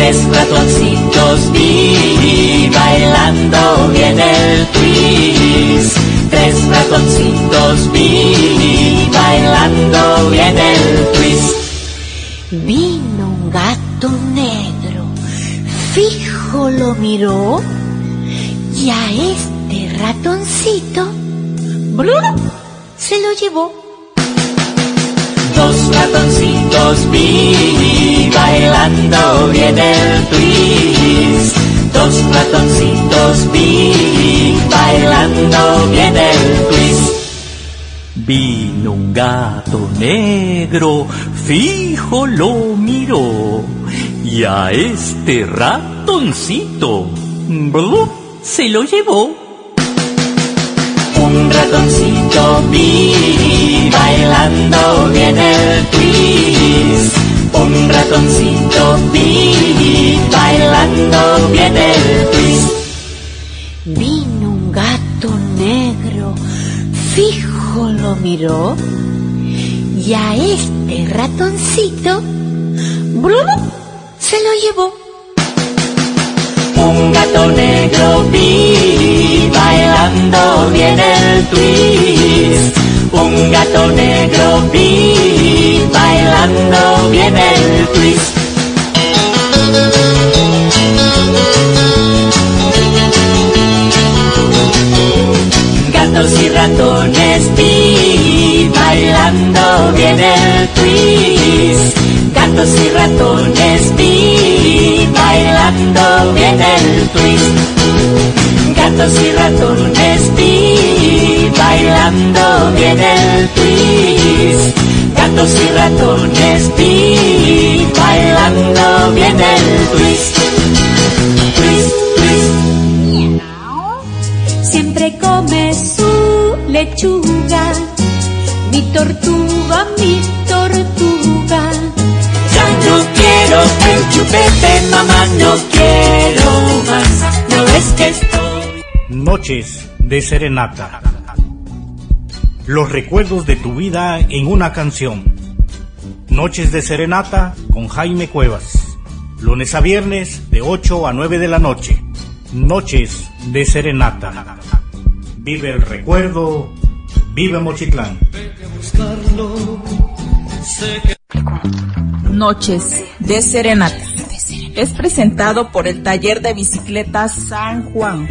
Tres ratoncitos vi bailando bien el twist. Tres ratoncitos vi bailando bien el twist. Vino un gato negro, fijo lo miró, y a este ratoncito blu, se lo llevó. Dos ratoncitos vi bailando bien el twist. Dos ratoncitos vi bailando bien el twist. Vino un gato negro, fijo lo miró. Y a este ratoncito, blu, se lo llevó. Un ratoncito vi bailando bien el twist. Un ratoncito vi bailando bien el twist. Vino un gato negro, fijo lo miró, y a este ratoncito blu, se lo llevó. Un gato negro vi bailando bien el twist. Un gato negro vi bailando bien el twist. Gatos y ratones vi bailando bien el twist. Gatos y ratones vi bailando bien el twist. Gatos y ratones vi bailando bien el twist. Gatos y ratones vi bailando bien el twist. Twist, twist. Siempre come su lechuga, mi tortuga, mi quiero mamá, no quiero más. No es que estoy. Noches de Serenata. Los recuerdos de tu vida en una canción. Noches de Serenata con Jaime Cuevas. Lunes a viernes de 8 a 9 de la noche. Noches de Serenata. Vive el recuerdo. Vive Mochitlán. Noches de Serenata. Es presentado por el Taller de Bicicletas San Juan.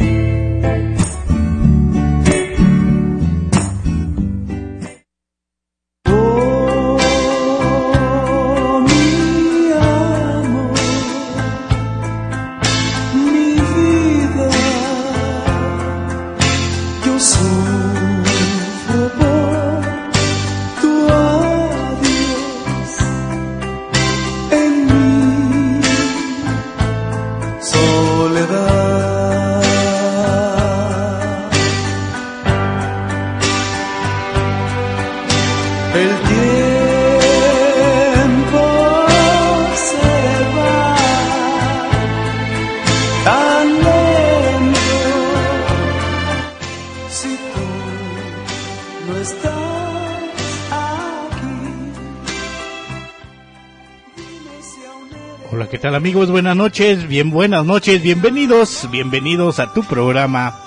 Amigos? Buenas noches, bien buenas noches, bienvenidos, bienvenidos a tu programa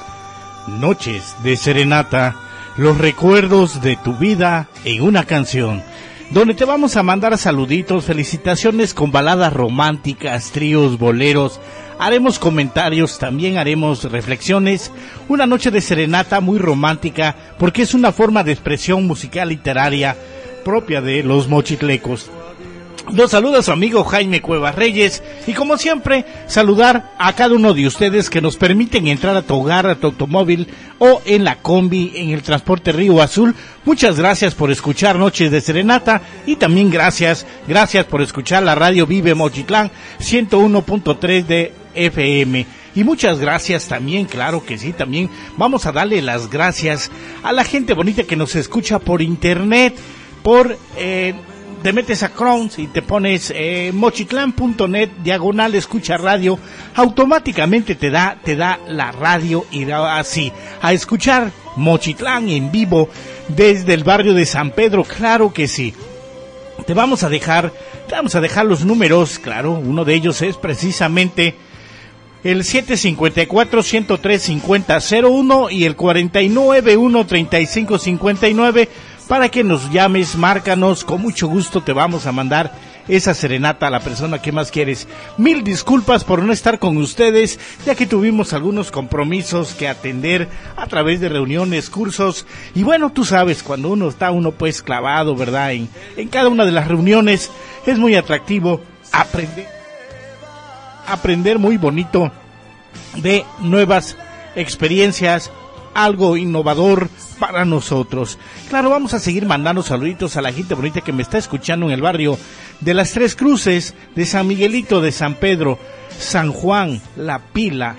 Noches de Serenata, los recuerdos de tu vida en una canción, donde te vamos a mandar saluditos, felicitaciones con baladas románticas, tríos, boleros, haremos comentarios, también haremos reflexiones, una noche de serenata muy romántica, porque es una forma de expresión musical literaria propia de los mochitlecos. Los saluda su amigo Jaime Cuevas Reyes y como siempre saludar a cada uno de ustedes que nos permiten entrar a tu hogar, a tu automóvil o en la combi, en el transporte Río Azul. Muchas gracias por escuchar Noches de Serenata y también gracias, gracias por escuchar la radio Vive Mochitlán 101.3 de FM. Y muchas gracias también, claro que sí, también vamos a darle las gracias a la gente bonita que nos escucha por internet, por... Eh, te metes a Crowns y te pones eh, diagonal escucha radio, automáticamente te da, te da la radio y así a escuchar Mochitlán en vivo desde el barrio de San Pedro, claro que sí. Te vamos a dejar, te vamos a dejar los números, claro, uno de ellos es precisamente el 754-103-5001 y el 491-3559 para que nos llames, márcanos, con mucho gusto te vamos a mandar esa serenata a la persona que más quieres. Mil disculpas por no estar con ustedes, ya que tuvimos algunos compromisos que atender a través de reuniones, cursos, y bueno, tú sabes, cuando uno está uno pues clavado, ¿verdad? En, en cada una de las reuniones es muy atractivo aprender, aprender muy bonito de nuevas experiencias, algo innovador para nosotros. Claro, vamos a seguir mandando saluditos a la gente bonita que me está escuchando en el barrio de las Tres Cruces, de San Miguelito, de San Pedro, San Juan, La Pila,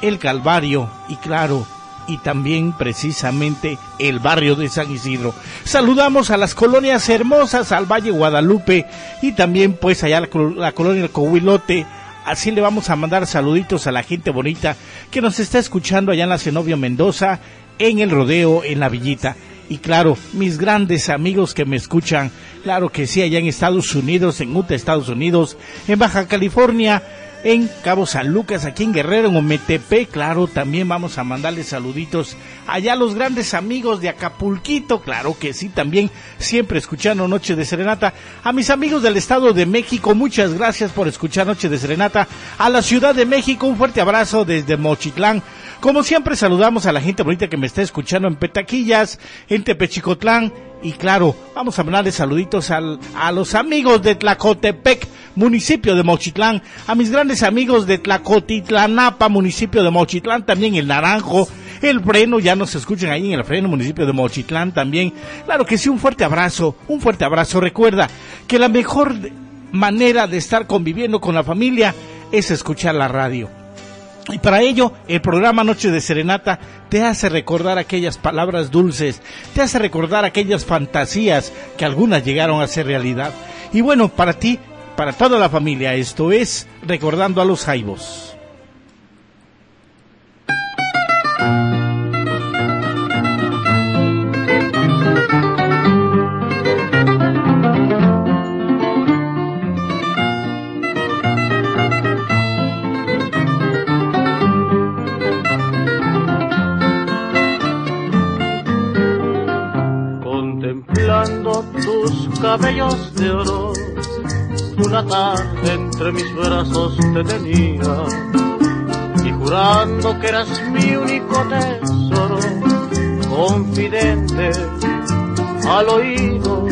El Calvario y claro, y también precisamente el barrio de San Isidro. Saludamos a las colonias hermosas, al Valle Guadalupe y también pues allá la, la colonia El Cohuilote, Así le vamos a mandar saluditos a la gente bonita que nos está escuchando allá en la Zenobio Mendoza, en el rodeo, en la villita. Y claro, mis grandes amigos que me escuchan, claro que sí, allá en Estados Unidos, en Utah, Estados Unidos, en Baja California, en Cabo San Lucas, aquí en Guerrero, en Ometepe, claro, también vamos a mandarles saluditos allá a los grandes amigos de Acapulquito, claro que sí, también siempre escuchando Noche de Serenata, a mis amigos del Estado de México, muchas gracias por escuchar Noche de Serenata, a la Ciudad de México, un fuerte abrazo desde Mochitlán, como siempre saludamos a la gente bonita que me está escuchando en Petaquillas, en Tepechicotlán, y claro, vamos a mandarle saluditos al, a los amigos de Tlacotepec, municipio de Mochitlán, a mis grandes amigos de Tlacotitlanapa, municipio de Mochitlán, también el Naranjo, el Freno, ya nos escuchan ahí en el Freno, municipio de Mochitlán también. Claro que sí, un fuerte abrazo, un fuerte abrazo. Recuerda que la mejor manera de estar conviviendo con la familia es escuchar la radio. Y para ello, el programa Noche de Serenata te hace recordar aquellas palabras dulces, te hace recordar aquellas fantasías que algunas llegaron a ser realidad. Y bueno, para ti, para toda la familia, esto es Recordando a los Jaibos. Cabellos de oro, una tarde entre mis brazos te tenía y jurando que eras mi único tesoro, confidente al oído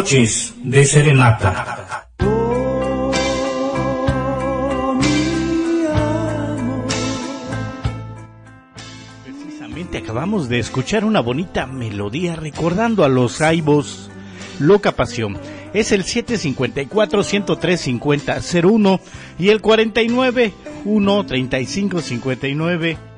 Noches de Serenata. Precisamente acabamos de escuchar una bonita melodía recordando a los Jaibos Loca Pasión. Es el 754-103-5001 y el 49-135-59.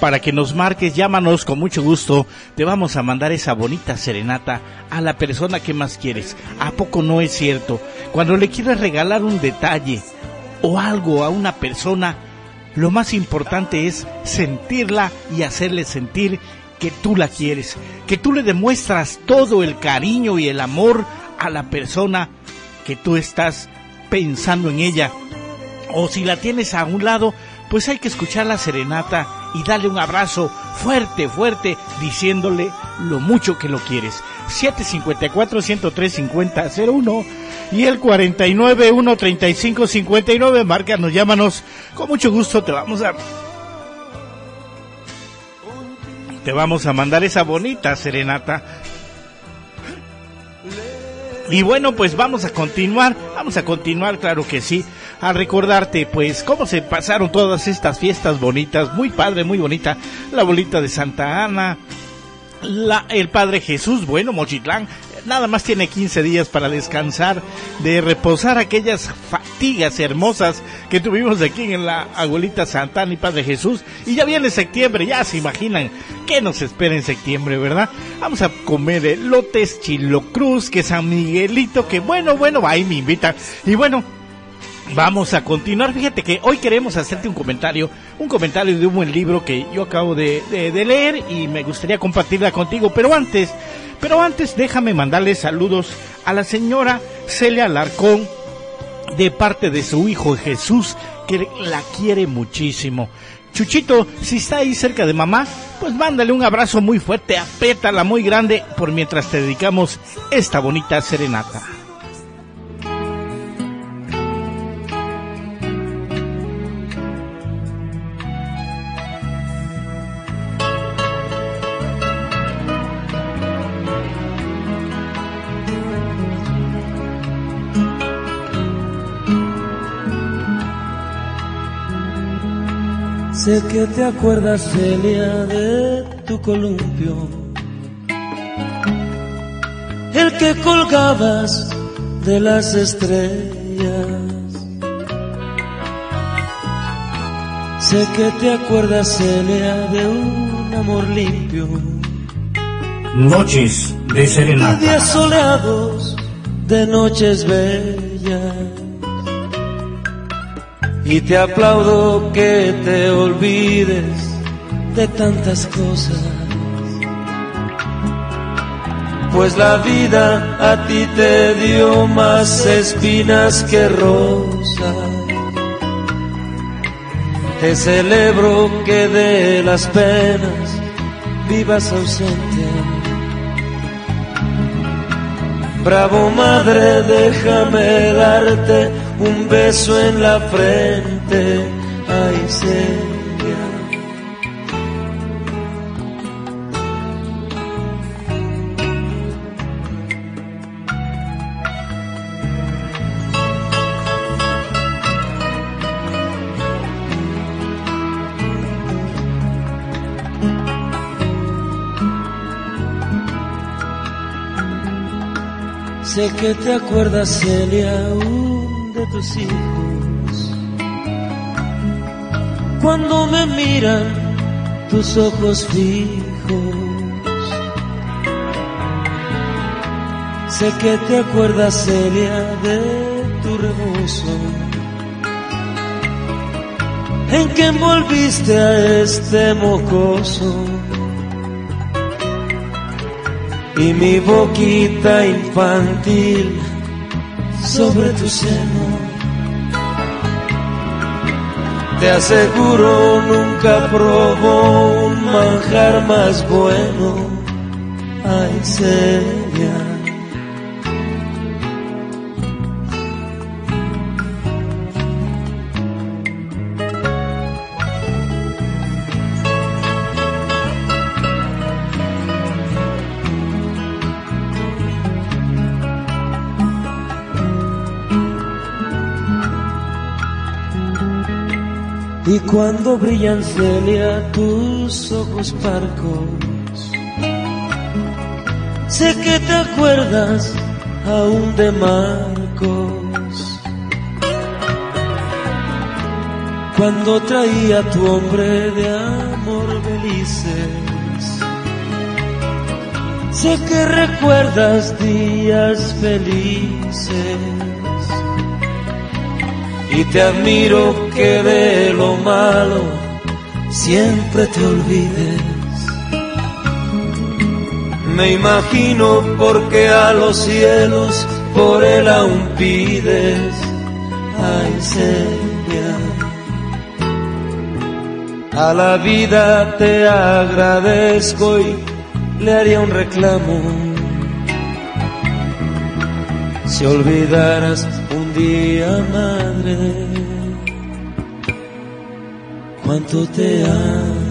Para que nos marques, llámanos con mucho gusto. Te vamos a mandar esa bonita serenata a la persona que más quieres. ¿A poco no es cierto? Cuando le quieres regalar un detalle o algo a una persona, lo más importante es sentirla y hacerle sentir que tú la quieres, que tú le demuestras todo el cariño y el amor a la persona que tú estás pensando en ella. O si la tienes a un lado, pues hay que escuchar la serenata y darle un abrazo fuerte, fuerte, diciéndole lo mucho que lo quieres. 754-103-5001 y el 49-135-59. Márcanos, llámanos. Con mucho gusto te vamos a te vamos a mandar esa bonita serenata. Y bueno, pues vamos a continuar, vamos a continuar, claro que sí, a recordarte pues cómo se pasaron todas estas fiestas bonitas, muy padre, muy bonita, la bolita de Santa Ana, la, el Padre Jesús, bueno, Mochitlán, nada más tiene 15 días para descansar, de reposar aquellas fatigas hermosas que tuvimos aquí en la abuelita Santana y Padre Jesús. Y ya viene septiembre, ya se imaginan qué nos espera en septiembre, ¿verdad? Vamos a comer elotes, chilocruz, que San Miguelito, que bueno, bueno, ahí me invitan. Y bueno, Vamos a continuar. Fíjate que hoy queremos hacerte un comentario, un comentario de un buen libro que yo acabo de, leer y me gustaría compartirla contigo. Pero antes, pero antes déjame mandarle saludos a la señora Celia Alarcón de parte de su hijo Jesús, que la quiere muchísimo. Chuchito, si está ahí cerca de mamá, pues mándale un abrazo muy fuerte, apétala muy grande por mientras te dedicamos esta bonita serenata. Sé que te acuerdas, Celia, de tu columpio, el que colgabas de las estrellas. Sé que te acuerdas, Celia, de un amor limpio, Noches de de serenata. días soleados, de noches bellas. Y te aplaudo que te olvides de tantas cosas. Pues la vida a ti te dio más espinas que rosas. Te celebro que de las penas vivas ausente. Bravo madre, déjame darte un beso en la frente. Ay, Celia. Sé que te acuerdas, Celia, de hijos. Cuando me miran tus ojos fijos. Sé que te acuerdas, Celia, de tu rebozo. En que envolviste a este mocoso. y mi boquita infantil sobre tu seno. Te aseguro nunca probó un manjar más bueno. Ay, Celia. Y cuando brillan Celia tus ojos parcos, sé que te acuerdas aún de Marcos. Cuando traía tu hombre de amor felices, sé que recuerdas días felices y te admiro que de lo malo siempre te olvides. Me imagino porque a los cielos por él aún pides. Ay, Celia, a la vida te agradezco y le haría un reclamo. Si olvidaras día, madre, cuánto te amo.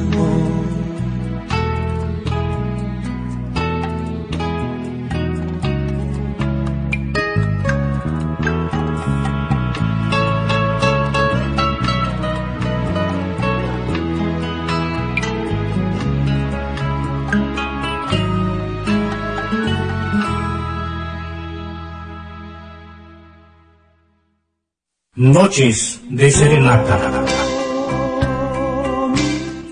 Noches de serenata.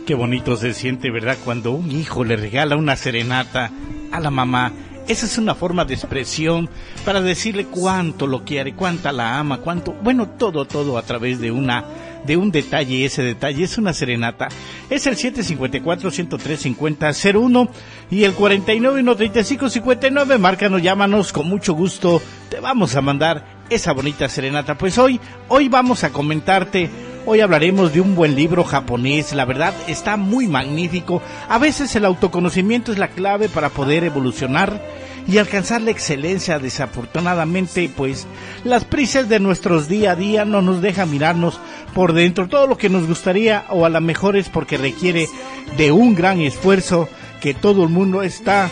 Qué bonito se siente, ¿verdad? Cuando un hijo le regala una serenata a la mamá esa es una forma de expresión para decirle cuánto lo quiere, cuánta la ama, cuánto, bueno, todo, todo a través de una, de un detalle, ese detalle es una serenata. Es el 754-103-5001 y el 49-135-59. Márcanos, llámanos, con mucho gusto te vamos a mandar esa bonita serenata. Pues hoy, hoy vamos a comentarte Hoy hablaremos de un buen libro japonés, la verdad está muy magnífico. A veces el autoconocimiento es la clave para poder evolucionar y alcanzar la excelencia. Desafortunadamente, pues las prisas de nuestros día a día no nos dejan mirarnos por dentro todo lo que nos gustaría o a lo mejor es porque requiere de un gran esfuerzo que todo el mundo está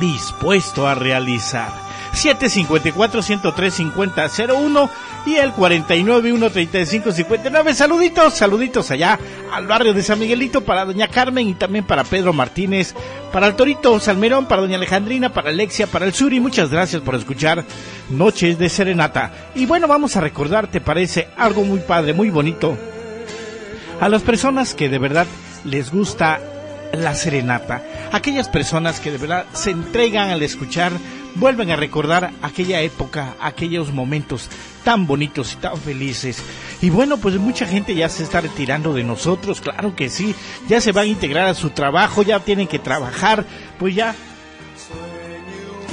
dispuesto a realizar. 754-103-5001 y el 49-135-59. Saluditos, saluditos allá al barrio de San Miguelito para doña Carmen y también para Pedro Martínez, para el Torito Salmerón, para doña Alejandrina, para Alexia, para el Suri. Muchas gracias por escuchar Noches de Serenata. Y bueno, vamos a recordar, ¿te parece algo muy padre, muy bonito? A las personas que de verdad les gusta la serenata. Aquellas personas que de verdad se entregan al escuchar vuelven a recordar aquella época, aquellos momentos tan bonitos y tan felices. Y bueno, pues mucha gente ya se está retirando de nosotros, claro que sí, ya se van a integrar a su trabajo, ya tienen que trabajar, pues ya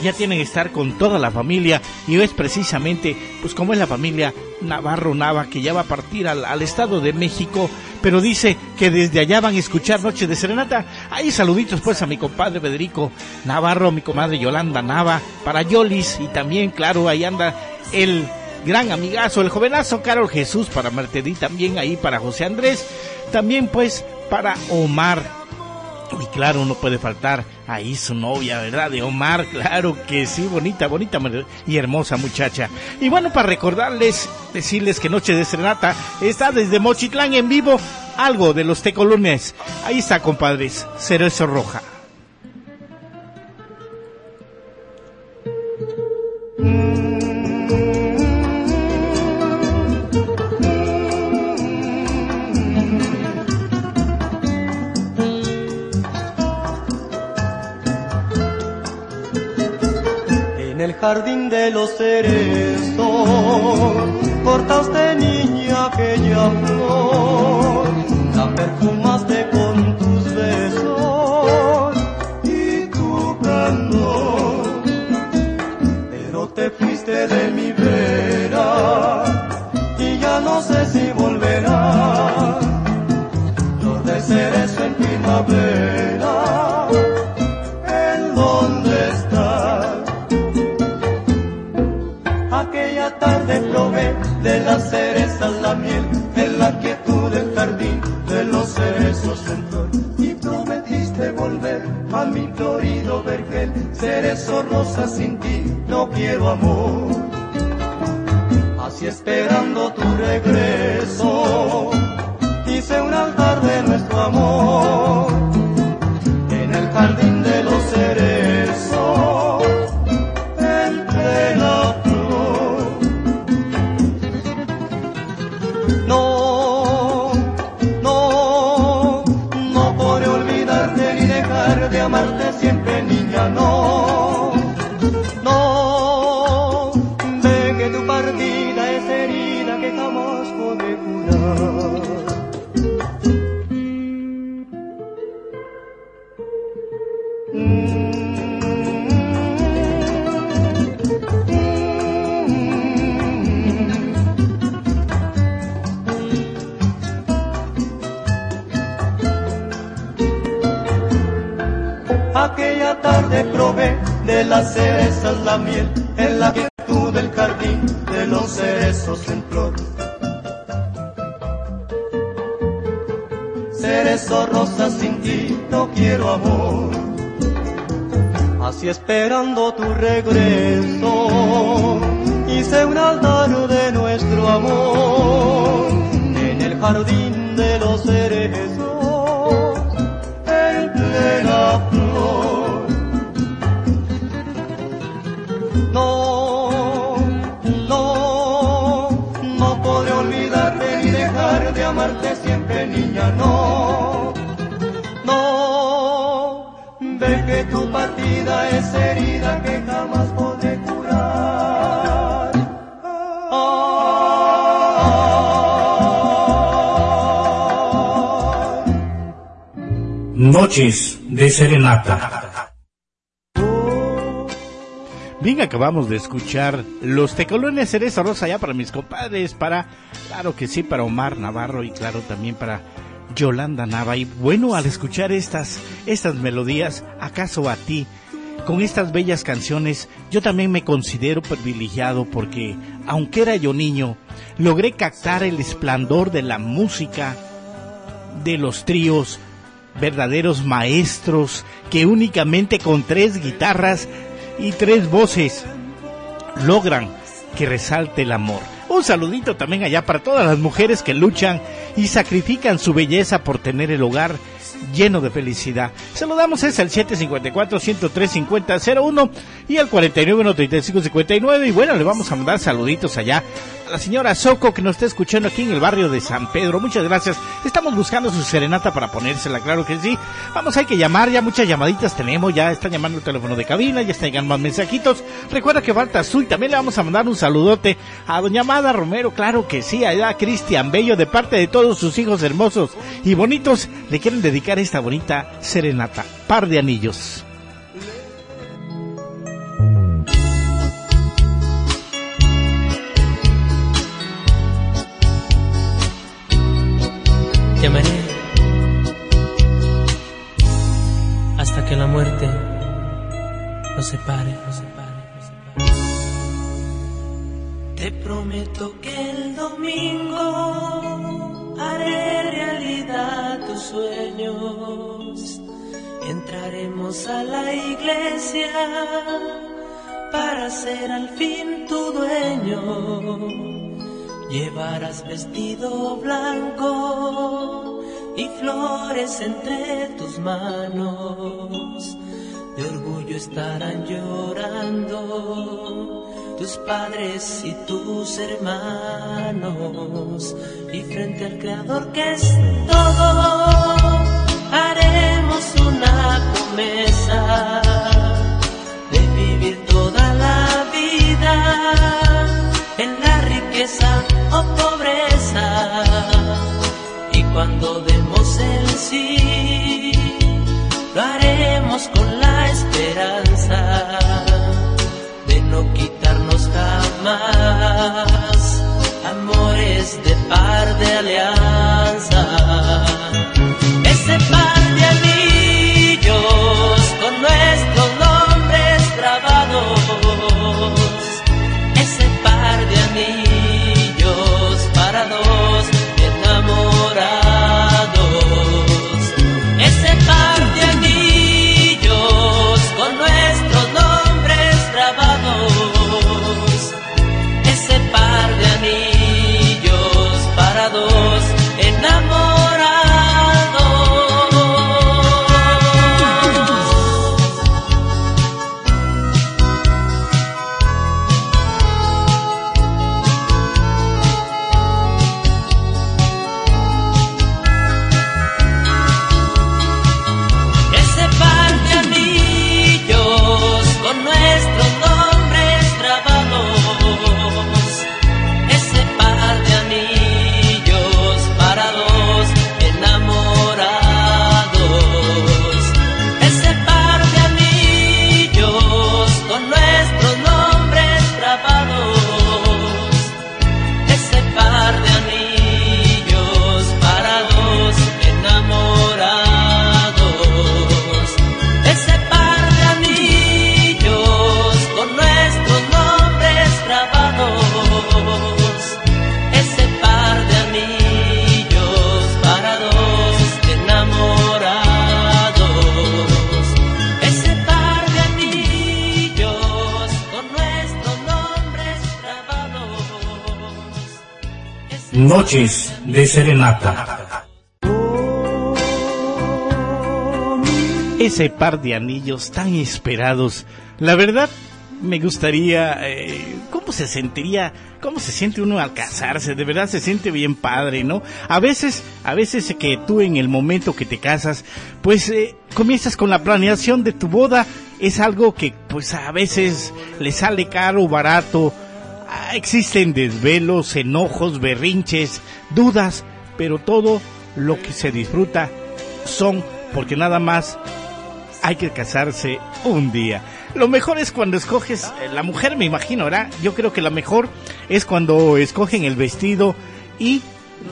ya tienen que estar con toda la familia y es precisamente pues como es la familia Navarro Nava que ya va a partir al, al, Estado de México pero dice que desde allá van a escuchar Noche de Serenata. Ahí saluditos pues a mi compadre Federico Navarro mi comadre Yolanda Nava para Yolis y también claro ahí anda el gran amigazo el jovenazo Carol Jesús para Martedí también ahí para José Andrés también pues para Omar y claro, no puede faltar ahí su novia, ¿verdad? De Omar, claro que sí, bonita, bonita y hermosa muchacha. Y bueno, para recordarles, decirles que Noche de Serenata está desde Mochitlán en vivo, algo de los tecolones. Ahí está, compadres, Cerezo Roja. Jardín de los cerezos, corta usted niña aquella flor, la perfumaste con tus besos y tu candor, pero te fuiste de mi vera y ya no sé si volverás, flor de cerezo en primavera. De las cerezas la miel, en la quietud del jardín de los cerezos en flor. Y prometiste volver a mi florido vergel, cerezo rosa sin ti, no quiero amor. Así esperando tu regreso, hice un altar de nuestro amor De Serenata. Bien, acabamos de escuchar los tecolones cereza rosa ya para mis compadres, para, claro que sí, para Omar Navarro y claro también para Yolanda Nava. Y bueno, al escuchar estas, estas melodías, ¿acaso a ti? Con estas bellas canciones, yo también me considero privilegiado porque, aunque era yo niño, logré captar el esplendor de la música, de los tríos, verdaderos maestros que únicamente con tres guitarras y tres voces logran que resalte el amor. Un saludito también allá para todas las mujeres que luchan y sacrifican su belleza por tener el hogar lleno de felicidad. Se lo damos es el 754-103-5001 y al 49-135-59 y bueno, le vamos a mandar saluditos allá la señora Soco que nos está escuchando aquí en el barrio de San Pedro. Muchas gracias. Estamos buscando su serenata para ponérsela, claro que sí. Vamos, hay que llamar, ya muchas llamaditas tenemos, ya están llamando el teléfono de cabina, ya están llegando más mensajitos. Recuerda que falta y también le vamos a mandar un saludote a doña Amada Romero, claro que sí, a Cristian Bello de parte de todos sus hijos hermosos y bonitos. Le quieren dedicar esta bonita serenata. Par de anillos. Nos separe. Te prometo que el domingo haré realidad tus sueños. Entraremos a la iglesia para ser al fin tu dueño. Llevarás vestido blanco y flores entre tus manos. De orgullo estarán llorando tus padres y tus hermanos. Y frente al Creador que es todo, haremos una promesa de vivir toda la vida en la riqueza o pobreza. Y cuando demos el sí, lo haremos con la esperanza de no quitarnos jamás amores de par de alianza. Ese par de anillos Noches de Serenata. Ese par de anillos tan esperados. La verdad, me gustaría... eh, ¿Cómo se sentiría? ¿Cómo se siente uno al casarse? De verdad se siente bien padre, ¿no? A veces, a veces que tú en el momento que te casas, pues eh, comienzas con la planeación de tu boda, es algo que pues a veces le sale caro barato. Ah, existen desvelos, enojos, berrinches, dudas, pero todo lo que se disfruta son porque nada más hay que casarse un día. Lo mejor es cuando escoges, eh, la mujer me imagino, ¿verdad? Yo creo que lo mejor es cuando escogen el vestido y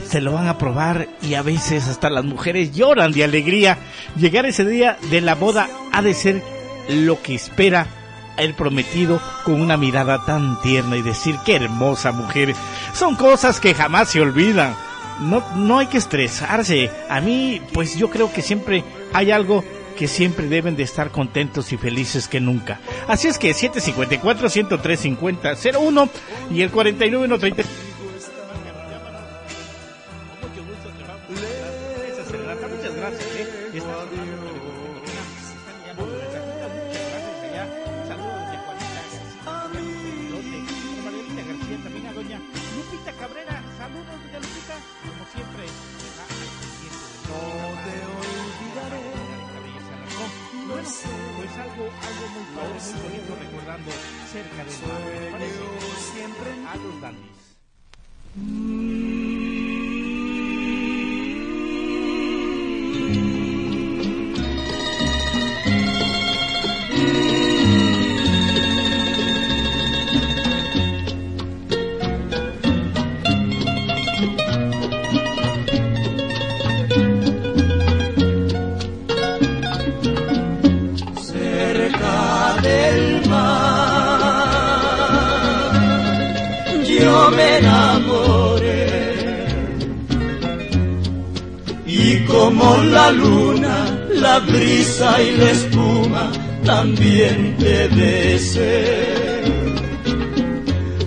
se lo van a probar y a veces hasta las mujeres lloran de alegría. Llegar ese día de la boda ha de ser lo que espera el prometido con una mirada tan tierna y decir qué hermosa mujer. Son cosas que jamás se olvidan. No, no hay que estresarse. A mí, pues yo creo que siempre hay algo que siempre deben de estar contentos y felices que nunca. Así es que 754 103 50 01 y el 49 no 30 como la luna la brisa y la espuma también te besé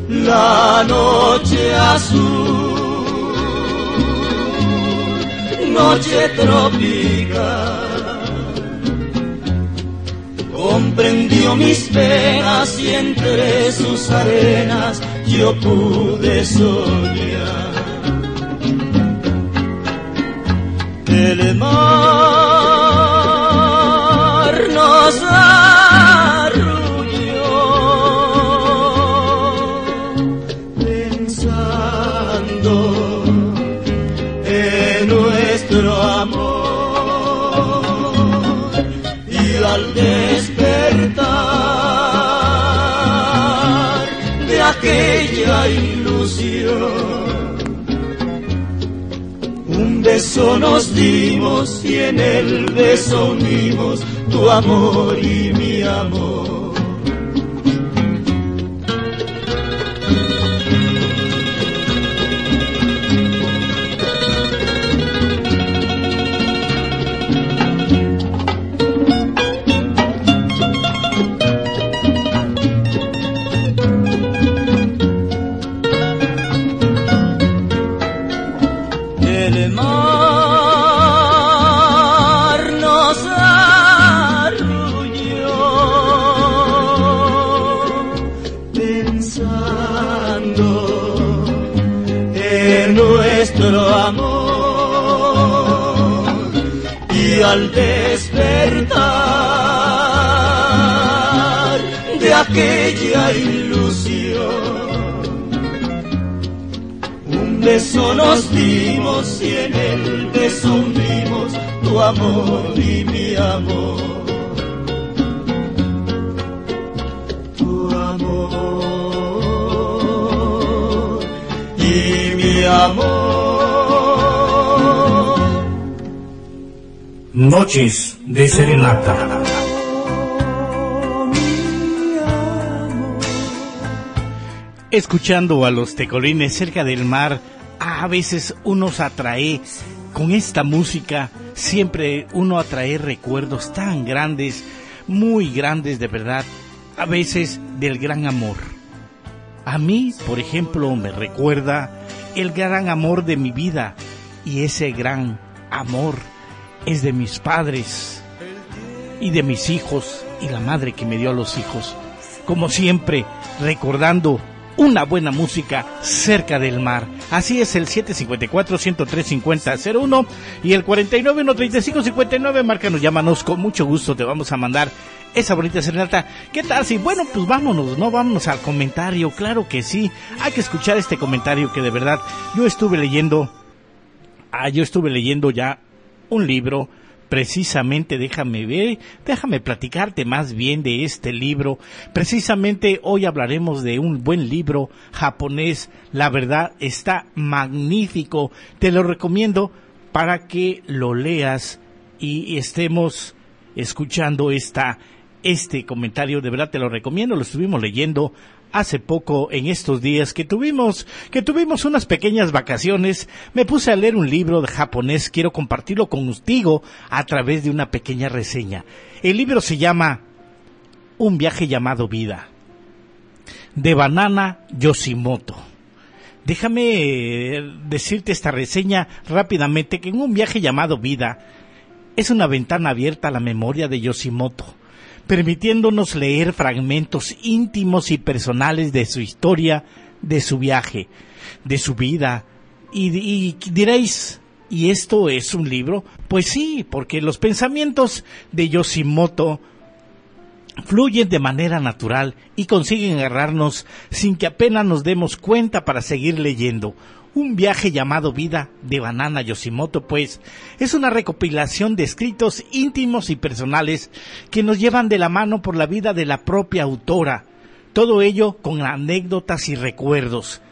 la noche azul noche tropical comprendió mis penas y entre sus arenas yo pude soñar. El beso nos dimos y en el beso unimos tu amor y mi amor ilusión un beso nos dimos y en el beso tu amor y mi amor. Tu amor y mi amor. Noches de Serenata. Escuchando a los tecolines cerca del mar, a veces uno se atrae con esta música, siempre uno atrae recuerdos tan grandes, muy grandes de verdad, a veces del gran amor. A mí, por ejemplo, me recuerda el gran amor de mi vida y ese gran amor es de mis padres y de mis hijos y la madre que me dio a los hijos. Como siempre, recordando una buena música cerca del mar. Así es el 754-103-5001 y el 49-135-59. Márcanos, llámanos, con mucho gusto te vamos a mandar esa bonita serenata. ¿Qué tal? Si, bueno, pues vámonos, no vámonos al comentario, claro que sí. Hay que escuchar este comentario que de verdad yo estuve leyendo. Ah, yo estuve leyendo ya un libro precisamente déjame ver, déjame platicarte más bien de este libro. Precisamente hoy hablaremos de un buen libro japonés. La verdad está magnífico. Te lo recomiendo para que lo leas y estemos escuchando esta este comentario, de verdad te lo recomiendo, lo estuvimos leyendo hace poco en estos días que tuvimos que tuvimos unas pequeñas vacaciones, me puse a leer un libro de japonés, quiero compartirlo contigo a través de una pequeña reseña. El libro se llama Un viaje llamado vida de Banana Yoshimoto. Déjame eh, decirte esta reseña rápidamente que en un viaje llamado vida es una ventana abierta a la memoria de Yoshimoto permitiéndonos leer fragmentos íntimos y personales de su historia, de su viaje, de su vida. Y, diréis, ¿y esto es un libro? Pues sí, porque los pensamientos de Yoshimoto fluyen de manera natural y consiguen agarrarnos sin que apenas nos demos cuenta para seguir leyendo. Un viaje llamado Vida de Banana Yoshimoto, pues, es una recopilación de escritos íntimos y personales que nos llevan de la mano por la vida de la propia autora. Todo ello con anécdotas y recuerdos.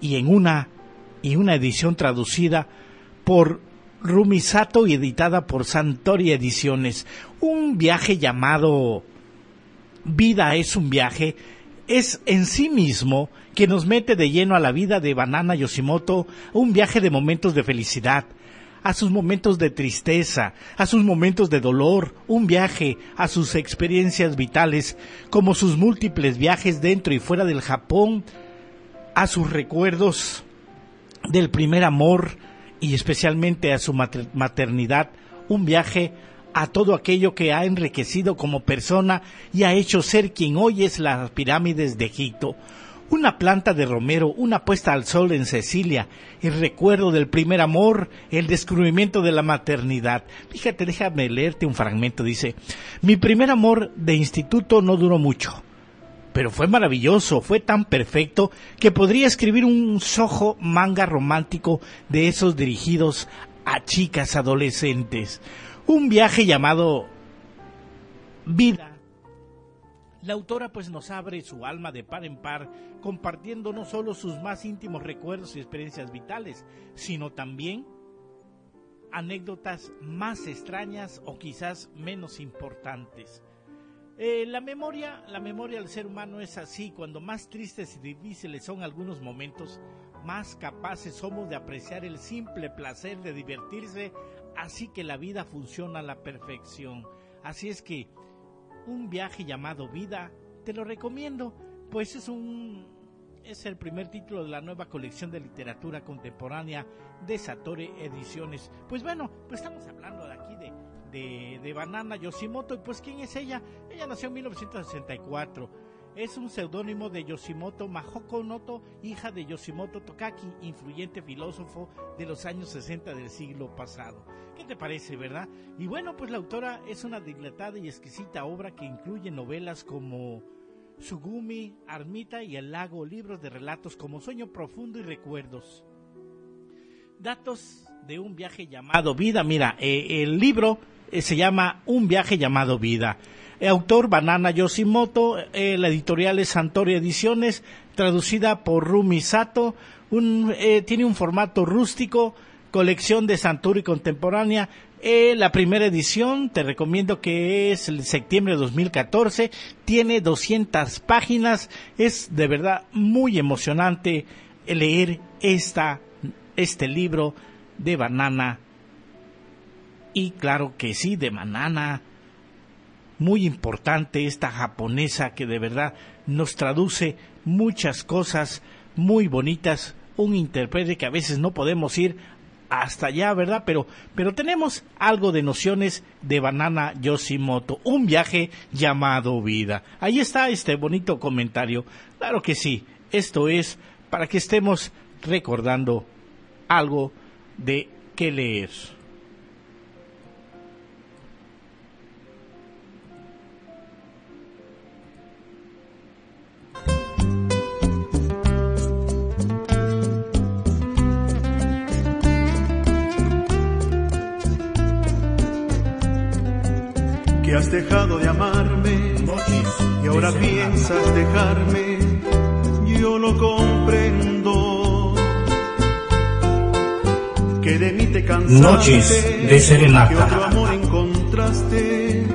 Y en una, y una edición traducida por Rumisato y editada por Santori Ediciones. Un viaje llamado Vida es un viaje es en sí mismo que nos mete de lleno a la vida de Banana Yoshimoto, un viaje de momentos de felicidad, a sus momentos de tristeza, a sus momentos de dolor, un viaje a sus experiencias vitales, como sus múltiples viajes dentro y fuera del Japón, a sus recuerdos del primer amor y especialmente a su maternidad, un viaje a todo aquello que ha enriquecido como persona y ha hecho ser quien hoy es las pirámides de Egipto. Una planta de romero, una puesta al sol en Cecilia, el recuerdo del primer amor, el descubrimiento de la maternidad. Fíjate, déjame leerte un fragmento. Dice, mi primer amor de instituto no duró mucho, pero fue maravilloso, fue tan perfecto que podría escribir un sojo manga romántico de esos dirigidos a chicas adolescentes un viaje llamado Vida. La autora pues nos abre su alma de par en par, compartiendo no solo sus más íntimos recuerdos y experiencias vitales, sino también anécdotas más extrañas o quizás menos importantes. Eh, la memoria, la memoria del ser humano es así, cuando más tristes y difíciles son algunos momentos, más capaces somos de apreciar el simple placer de divertirse Así que la vida funciona a la perfección. Así es que un viaje llamado Vida, te lo recomiendo, pues es un es el primer título de la nueva colección de literatura contemporánea de Satori Ediciones. Pues bueno, pues estamos hablando de aquí de, de, de Banana Yoshimoto. Y pues, ¿quién es ella? Ella nació en 1964 es un seudónimo de Yoshimoto Mahoko Noto, hija de Yoshimoto Tokaki, influyente filósofo de los años 60 del siglo pasado. ¿Qué te parece, verdad? Y bueno, pues la autora es una dilatada y exquisita obra que incluye novelas como Sugumi, Armita y El Lago, libros de relatos como Sueño Profundo y Recuerdos. Datos de un viaje llamado Vida. Mira, eh, el libro se llama Un viaje llamado Vida. El autor Banana Yoshimoto, eh, la editorial es Santori Ediciones, traducida por Rumi Sato, eh, tiene un formato rústico, colección de Santori contemporánea. la primera edición, te recomiendo que es el septiembre de 2014, tiene 200 páginas, es de verdad muy emocionante leer esta, este libro de Banana y claro que sí, de Manana. Muy importante esta japonesa que de verdad nos traduce muchas cosas muy bonitas. Un intérprete que a veces no podemos ir hasta allá, ¿verdad? Pero, pero tenemos algo de nociones de Banana Yoshimoto, un viaje llamado vida. Ahí está este bonito comentario. Claro que sí, Esto es para que estemos recordando algo de qué leer. Que has dejado de amarme y ahora piensas dejarme, yo lo comprendo. Que de mí te cansaste, Noches de serenata. que otro amor encontraste,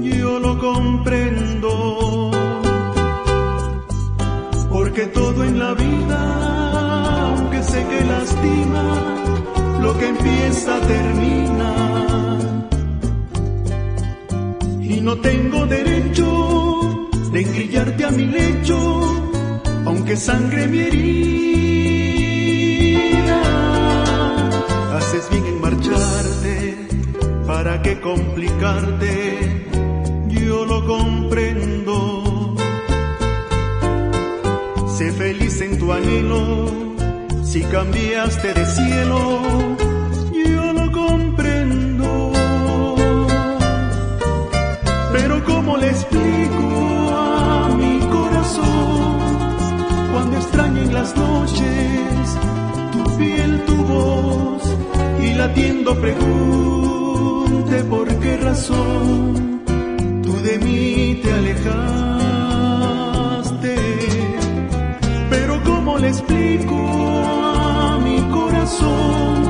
yo lo comprendo. Porque todo en la vida, aunque sé que lastima, lo que empieza termina no tengo derecho de engrillarte a mi lecho, aunque sangre mi herida. Haces bien en marcharte, ¿para qué complicarte? Yo lo comprendo. Sé feliz en tu anhelo, si cambiaste de cielo, Pero ¿cómo le explico a mi corazón cuando extrañen las noches tu piel, tu voz y latiendo pregunte por qué razón tú de mí te alejaste? Pero ¿cómo le explico a mi corazón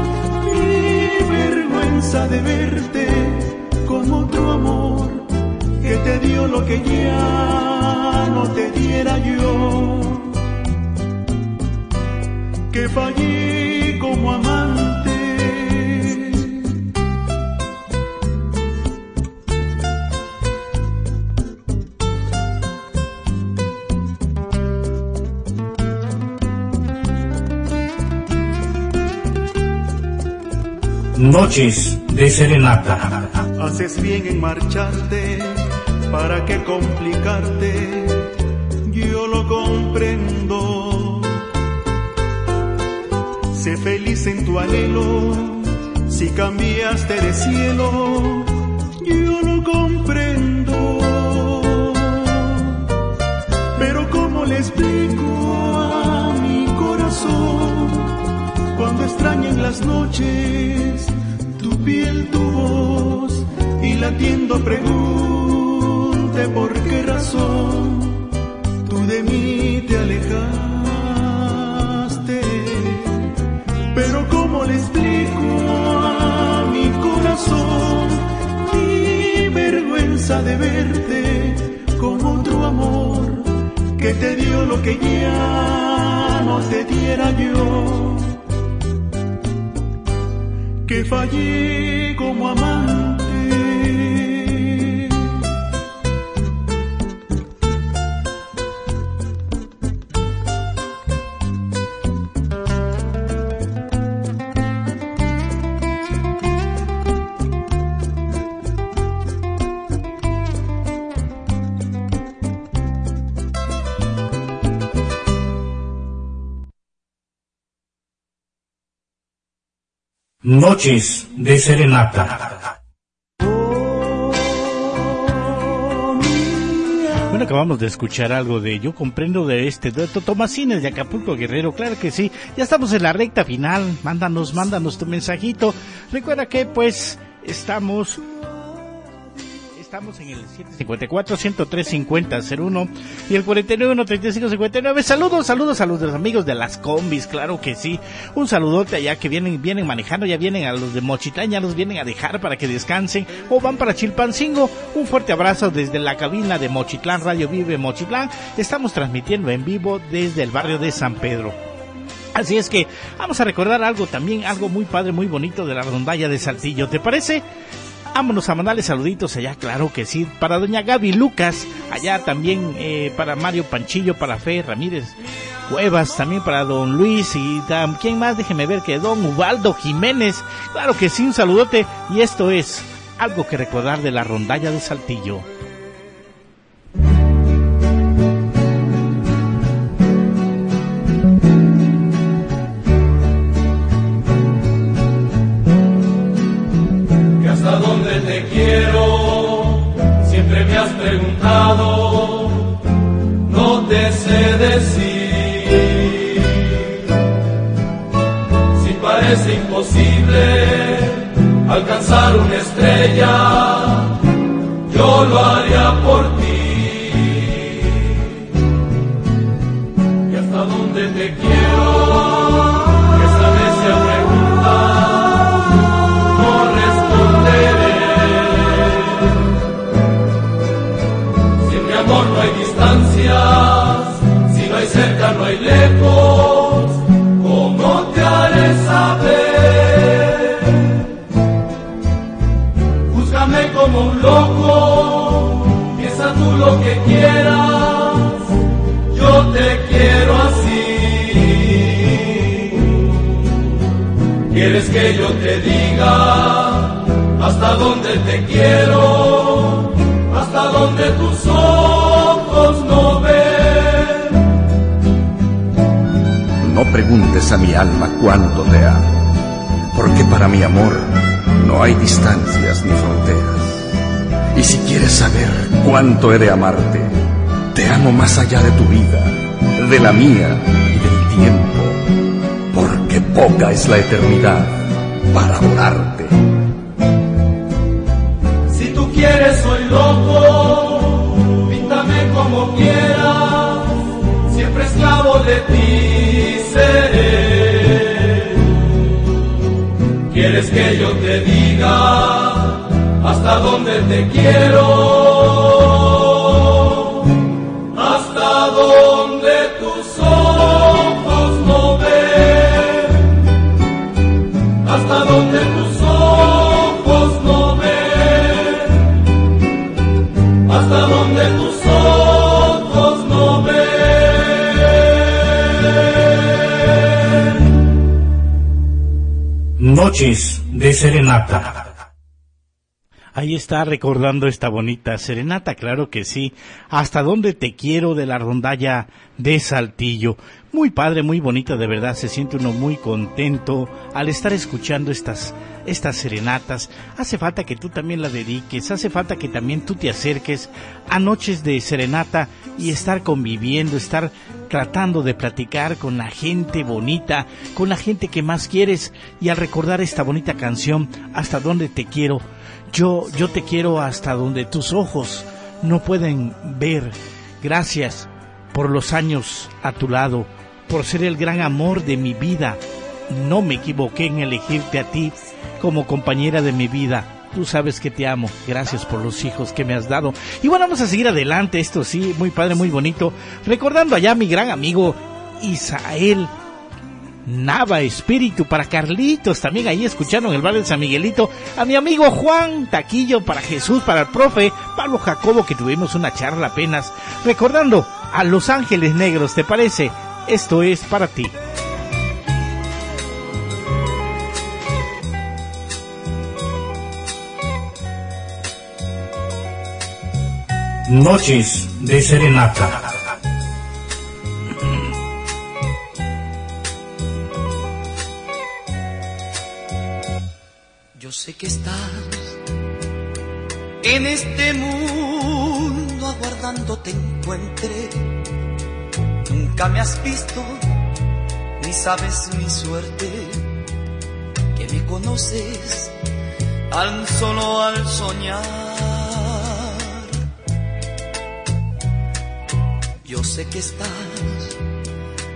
mi vergüenza de verte con otro amor? Te dio lo que ya no te diera yo, que fallé como amante. Noches de serenata. Haces bien en marcharte, ¿para qué complicarte? Yo lo comprendo. Sé feliz en tu anhelo, si cambiaste de cielo, yo lo comprendo. Pero ¿cómo le explico a mi corazón cuando extrañan las noches tu piel, tu voz y latiendo por qué razón tú de mí te alejaste? Pero ¿cómo le explico a mi corazón mi vergüenza de verte con otro amor que te dio lo que ya no te diera yo? Que fallé como amante. Noches de serenata. Bueno, acabamos de escuchar algo de Yo comprendo de este dueto Tomasines de Acapulco Guerrero, claro que sí. Ya estamos en la recta final. Mándanos, mándanos tu mensajito. Recuerda que pues estamos estamos en el 754-103-5001 y el 49-3559. Saludos, saludos a los amigos de las combis, claro que sí. Un saludote allá que vienen, vienen manejando, ya vienen a los de Mochitlán, ya los vienen a dejar para que descansen o van para Chilpancingo. Un fuerte abrazo desde la cabina de Mochitlán, Radio Vive Mochitlán. Estamos transmitiendo en vivo desde el barrio de San Pedro. Así es que vamos a recordar algo también, algo muy padre, muy bonito de la rondalla de Saltillo. ¿Te parece? Vámonos a mandarle saluditos allá, claro que sí. Para doña Gaby Lucas, allá también eh, para Mario Panchillo, para Fe Ramírez Cuevas, también para don Luis y ¿quién más? Déjeme ver que don Ubaldo Jiménez. Claro que sí, un saludote. Y esto es algo que recordar de la rondalla de Saltillo. Te quiero? Hasta dónde tus ojos no ven. No preguntes a mi alma cuánto te amo, porque para mi amor no hay distancias ni fronteras. Y si quieres saber cuánto he de amarte, te amo más allá de tu vida, de la mía y del tiempo, porque poca es la eternidad para adorarte. Que yo te diga hasta dónde te quiero? Hasta donde tus ojos no ven, hasta donde tus ojos no ven, hasta donde tus ojos no ven. Noches de Serenata. Ahí está recordando esta bonita serenata, claro que sí. Hasta dónde te quiero de la rondalla de Saltillo. Muy padre, muy bonita, de verdad. Se siente uno muy contento al estar escuchando estas, estas serenatas. Hace falta que tú también la dediques, hace falta que también tú te acerques a noches de serenata y estar conviviendo, estar tratando de platicar con la gente bonita, con la gente que más quieres y al recordar esta bonita canción, hasta dónde te quiero yo, yo te quiero hasta donde tus ojos no pueden ver. Gracias por los años a tu lado, por ser el gran amor de mi vida. No me equivoqué en elegirte a ti como compañera de mi vida. Tú sabes que te amo. Gracias por los hijos que me has dado. Y bueno, vamos a seguir adelante. Esto sí, muy padre, muy bonito. Recordando allá a mi gran amigo Isael Nava Espíritu para Carlitos, también ahí escucharon el bar de San Miguelito, a mi amigo Juan Taquillo para Jesús, para el profe Pablo Jacobo que tuvimos una charla apenas, recordando a Los Ángeles Negros, ¿te parece? Esto es para ti. Noches de Serenata. sé que estás en este mundo aguardando te encuentre. Nunca me has visto, ni sabes mi suerte, que me conoces tan solo al soñar. Yo sé que estás,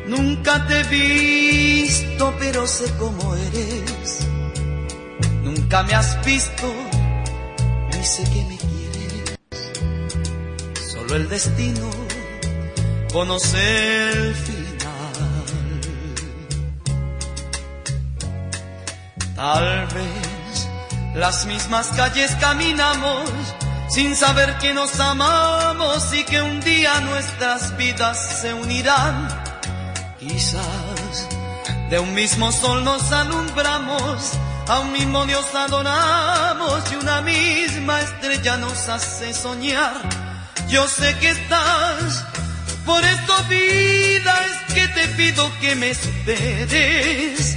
nunca te he visto, pero sé cómo eres Nunca me has visto, ni sé que me quieres. Solo el destino conoce el final. Tal vez las mismas calles caminamos sin saber que nos amamos y que un día nuestras vidas se unirán. Quizás de un mismo sol nos alumbramos a un mismo Dios adoramos y una misma estrella nos hace soñar. Yo sé que estás, por esto vida es que te pido que me esperes.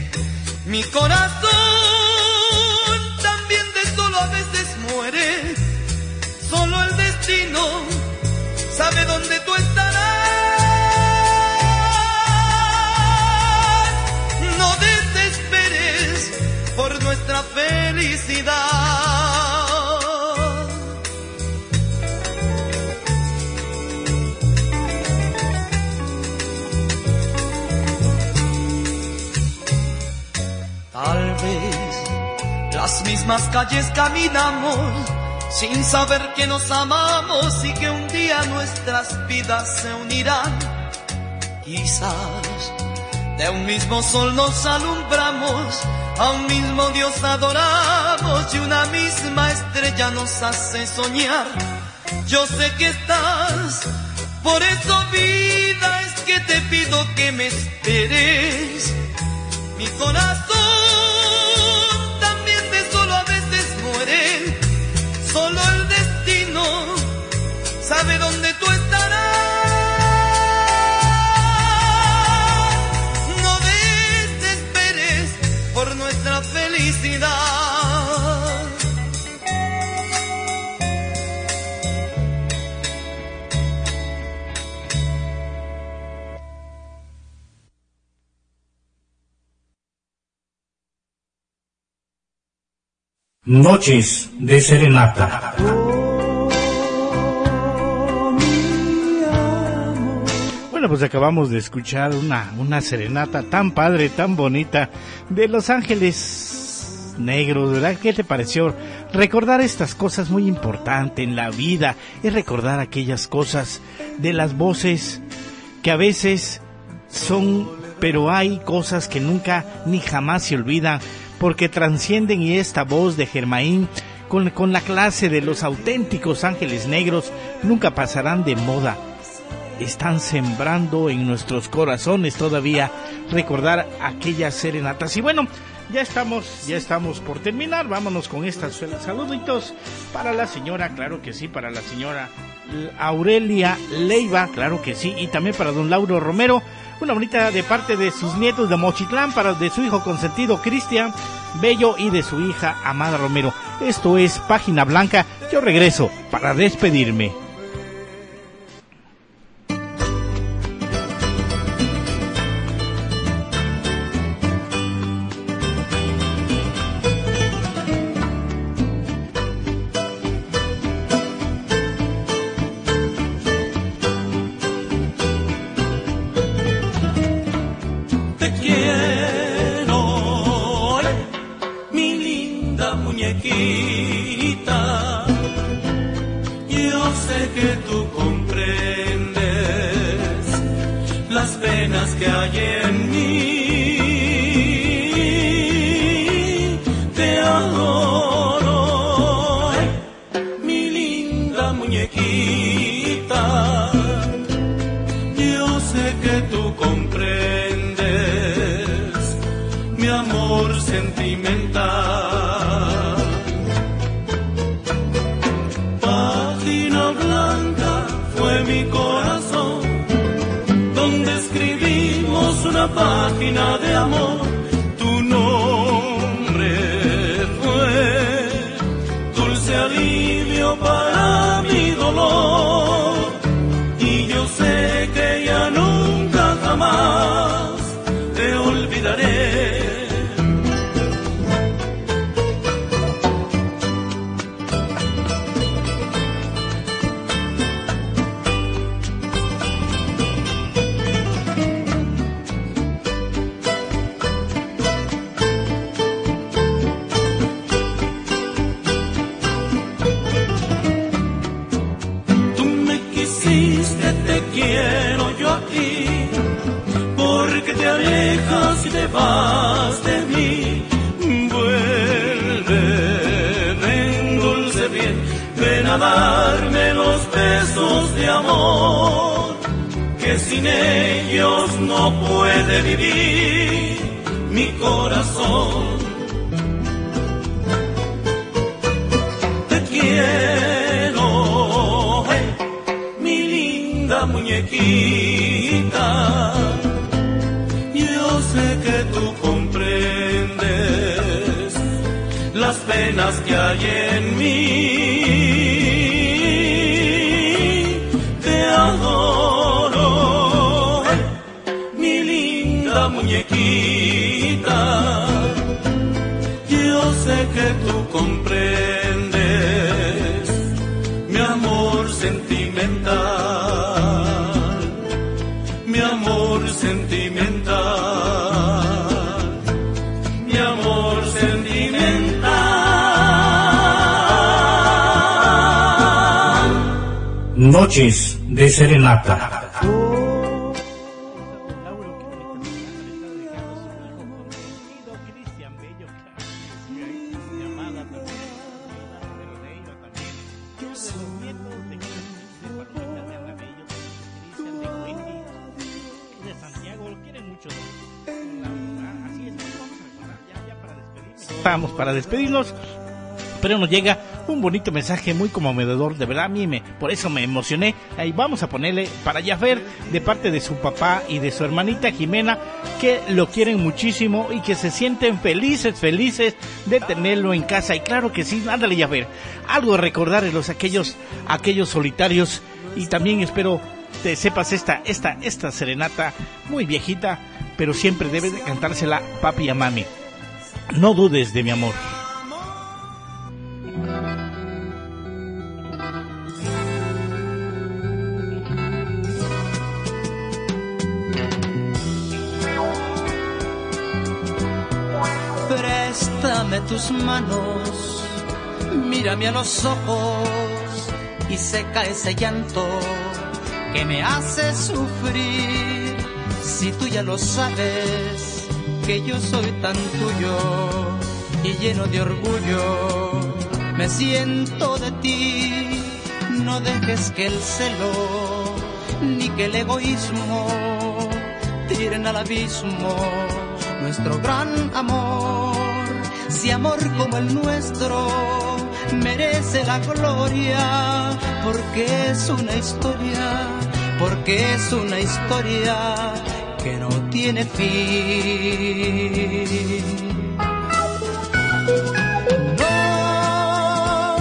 Mi corazón también de solo a veces muere, solo el destino sabe dónde tú estarás. No desesperes por nuestra felicidad. Mismas calles caminamos sin saber que nos amamos y que un día nuestras vidas se unirán. Quizás de un mismo sol nos alumbramos, a un mismo Dios adoramos y una misma estrella nos hace soñar. Yo sé que estás, por eso vida es que te pido que me esperes. Mi corazón sabe dónde tú estarás. No desesperes por nuestra felicidad. Noches de Serenata. Bueno, pues acabamos de escuchar una, una serenata tan padre, tan bonita de Los Ángeles Negros, ¿verdad? ¿Qué te pareció? Recordar estas cosas muy importantes en la vida es recordar aquellas cosas de las voces que a veces son, pero hay cosas que nunca ni jamás se olvidan porque transcienden y esta voz de Germain con, con la clase de los auténticos ángeles negros nunca pasarán de moda. Están sembrando en nuestros corazones todavía recordar aquellas serenatas. Y bueno, ya estamos, ya estamos por terminar. Vámonos con estas saluditos para la señora, claro que sí, para la señora Aurelia Leiva, claro que sí, y también para don Lauro Romero una bonita de parte de sus nietos de Mochitlán para de su hijo consentido Cristian Bello y de su hija Amada Romero. Esto es Página Blanca. Yo regreso para despedirme. Vivir mi corazón. Te quiero, mi linda muñequita. Yo sé que tú comprendes las penas que hay en mí. Noches de Serenata. Un bonito mensaje muy conmovedor, de verdad a mí me, por eso me emocioné. Ahí vamos a ponerle para Jaffer de parte de su papá y de su hermanita Jimena, que lo quieren muchísimo y que se sienten felices, felices de tenerlo en casa. Y claro que sí, ándale Jaffer, algo de recordar los aquellos, aquellos solitarios y también espero te sepas esta, esta, esta serenata muy viejita, pero siempre debes de cantársela papi y a mami. No dudes de mi amor. Tus manos, mírame a los ojos y seca ese llanto que me hace sufrir. Si tú ya lo sabes, que yo soy tan tuyo y lleno de orgullo, me siento de ti. No dejes que el celo ni que el egoísmo tiren al abismo nuestro gran amor. Si amor como el nuestro merece la gloria, porque es una historia, porque es una historia que no tiene fin. No,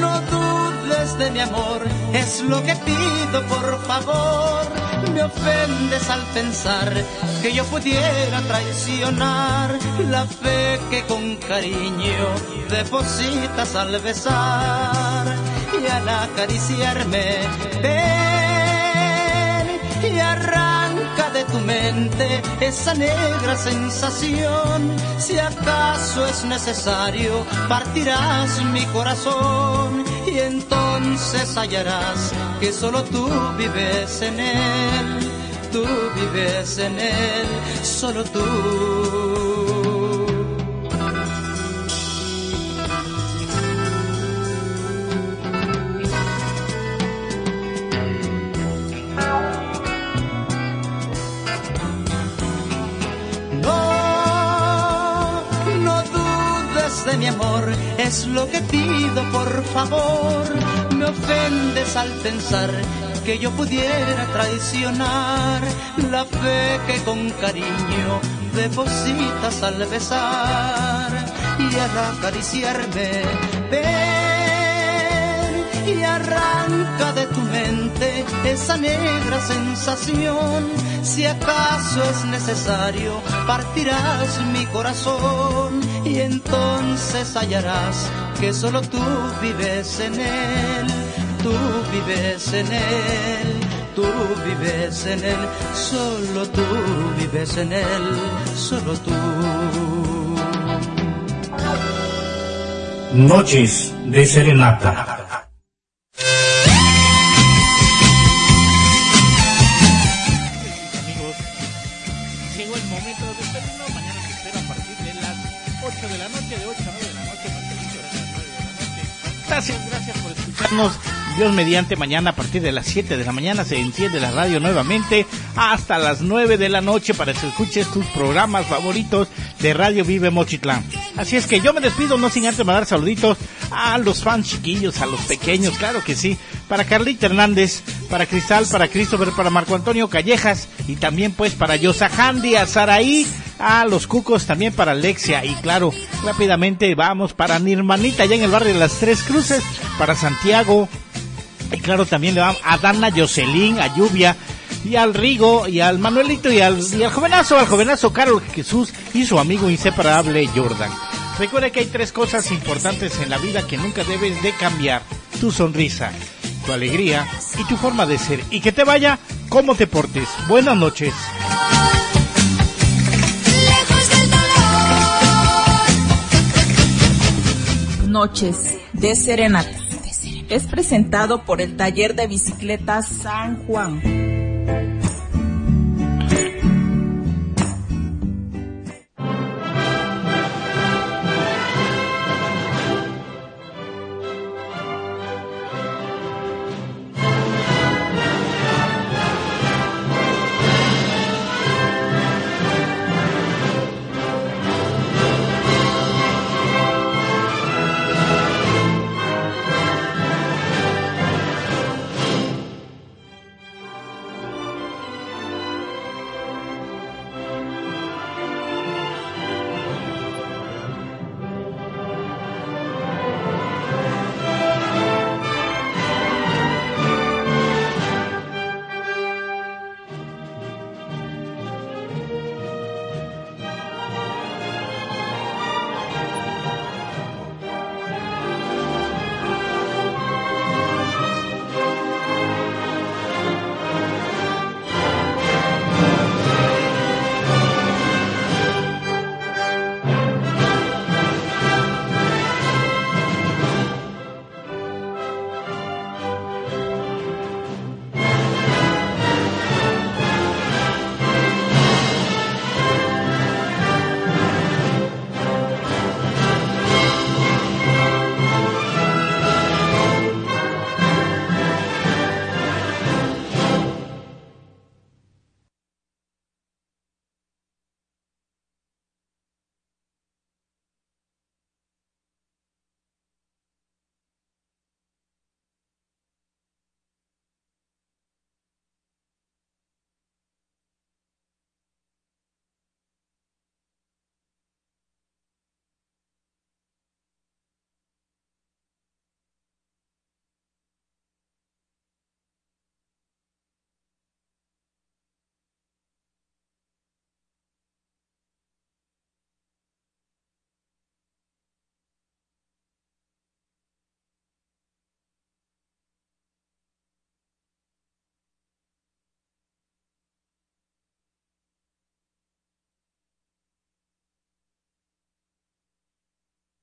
no dudes de mi amor, es lo que pido por favor. Me ofendes al pensar que yo pudiera traicionar la fe que con cariño depositas al besar y al acariciarme. Ven y arranca de tu mente esa negra sensación. Si acaso es necesario, partirás mi corazón y entonces hallarás que solo tú vives en él. Tú vives en él, solo tú. de mi amor es lo que pido, por favor. Me ofendes al pensar que yo pudiera traicionar la fe que con cariño depositas al besar y al acariciarme. Ven y arranca de tu mente esa negra sensación. Si acaso es necesario, partirás mi corazón y entonces hallarás que solo tú vives en él, tú vives en él, tú vives en él, solo tú vives en él, solo tú. Noches de Serenata. Escucharnos. Dios mediante mañana a partir de las 7 de la mañana se enciende la radio nuevamente hasta las 9 de la noche para que escuches tus programas favoritos de Radio Vive Mochitlán. Así es que yo me despido no sin antes mandar saluditos a los fans chiquillos, a los pequeños, claro que sí, para Carlita Hernández, para Cristal, para Christopher, para Marco Antonio Callejas y también pues para Yosa a Saraí, a los cucos, también para Alexia y claro, rápidamente vamos para mi hermanita allá en el barrio de las Tres Cruces, para Santiago, y claro, también le vamos a Dana Jocelyn, a Lluvia, y al Rigo, y al Manuelito, y al, y al jovenazo, al jovenazo Carlos Jesús, y su amigo inseparable Jordan. Recuerda que hay tres cosas importantes en la vida que nunca debes de cambiar. Tu sonrisa, tu alegría y tu forma de ser. Y que te vaya como te portes. Buenas noches. Noches de Serenata. Es presentado por el taller de bicicletas San Juan.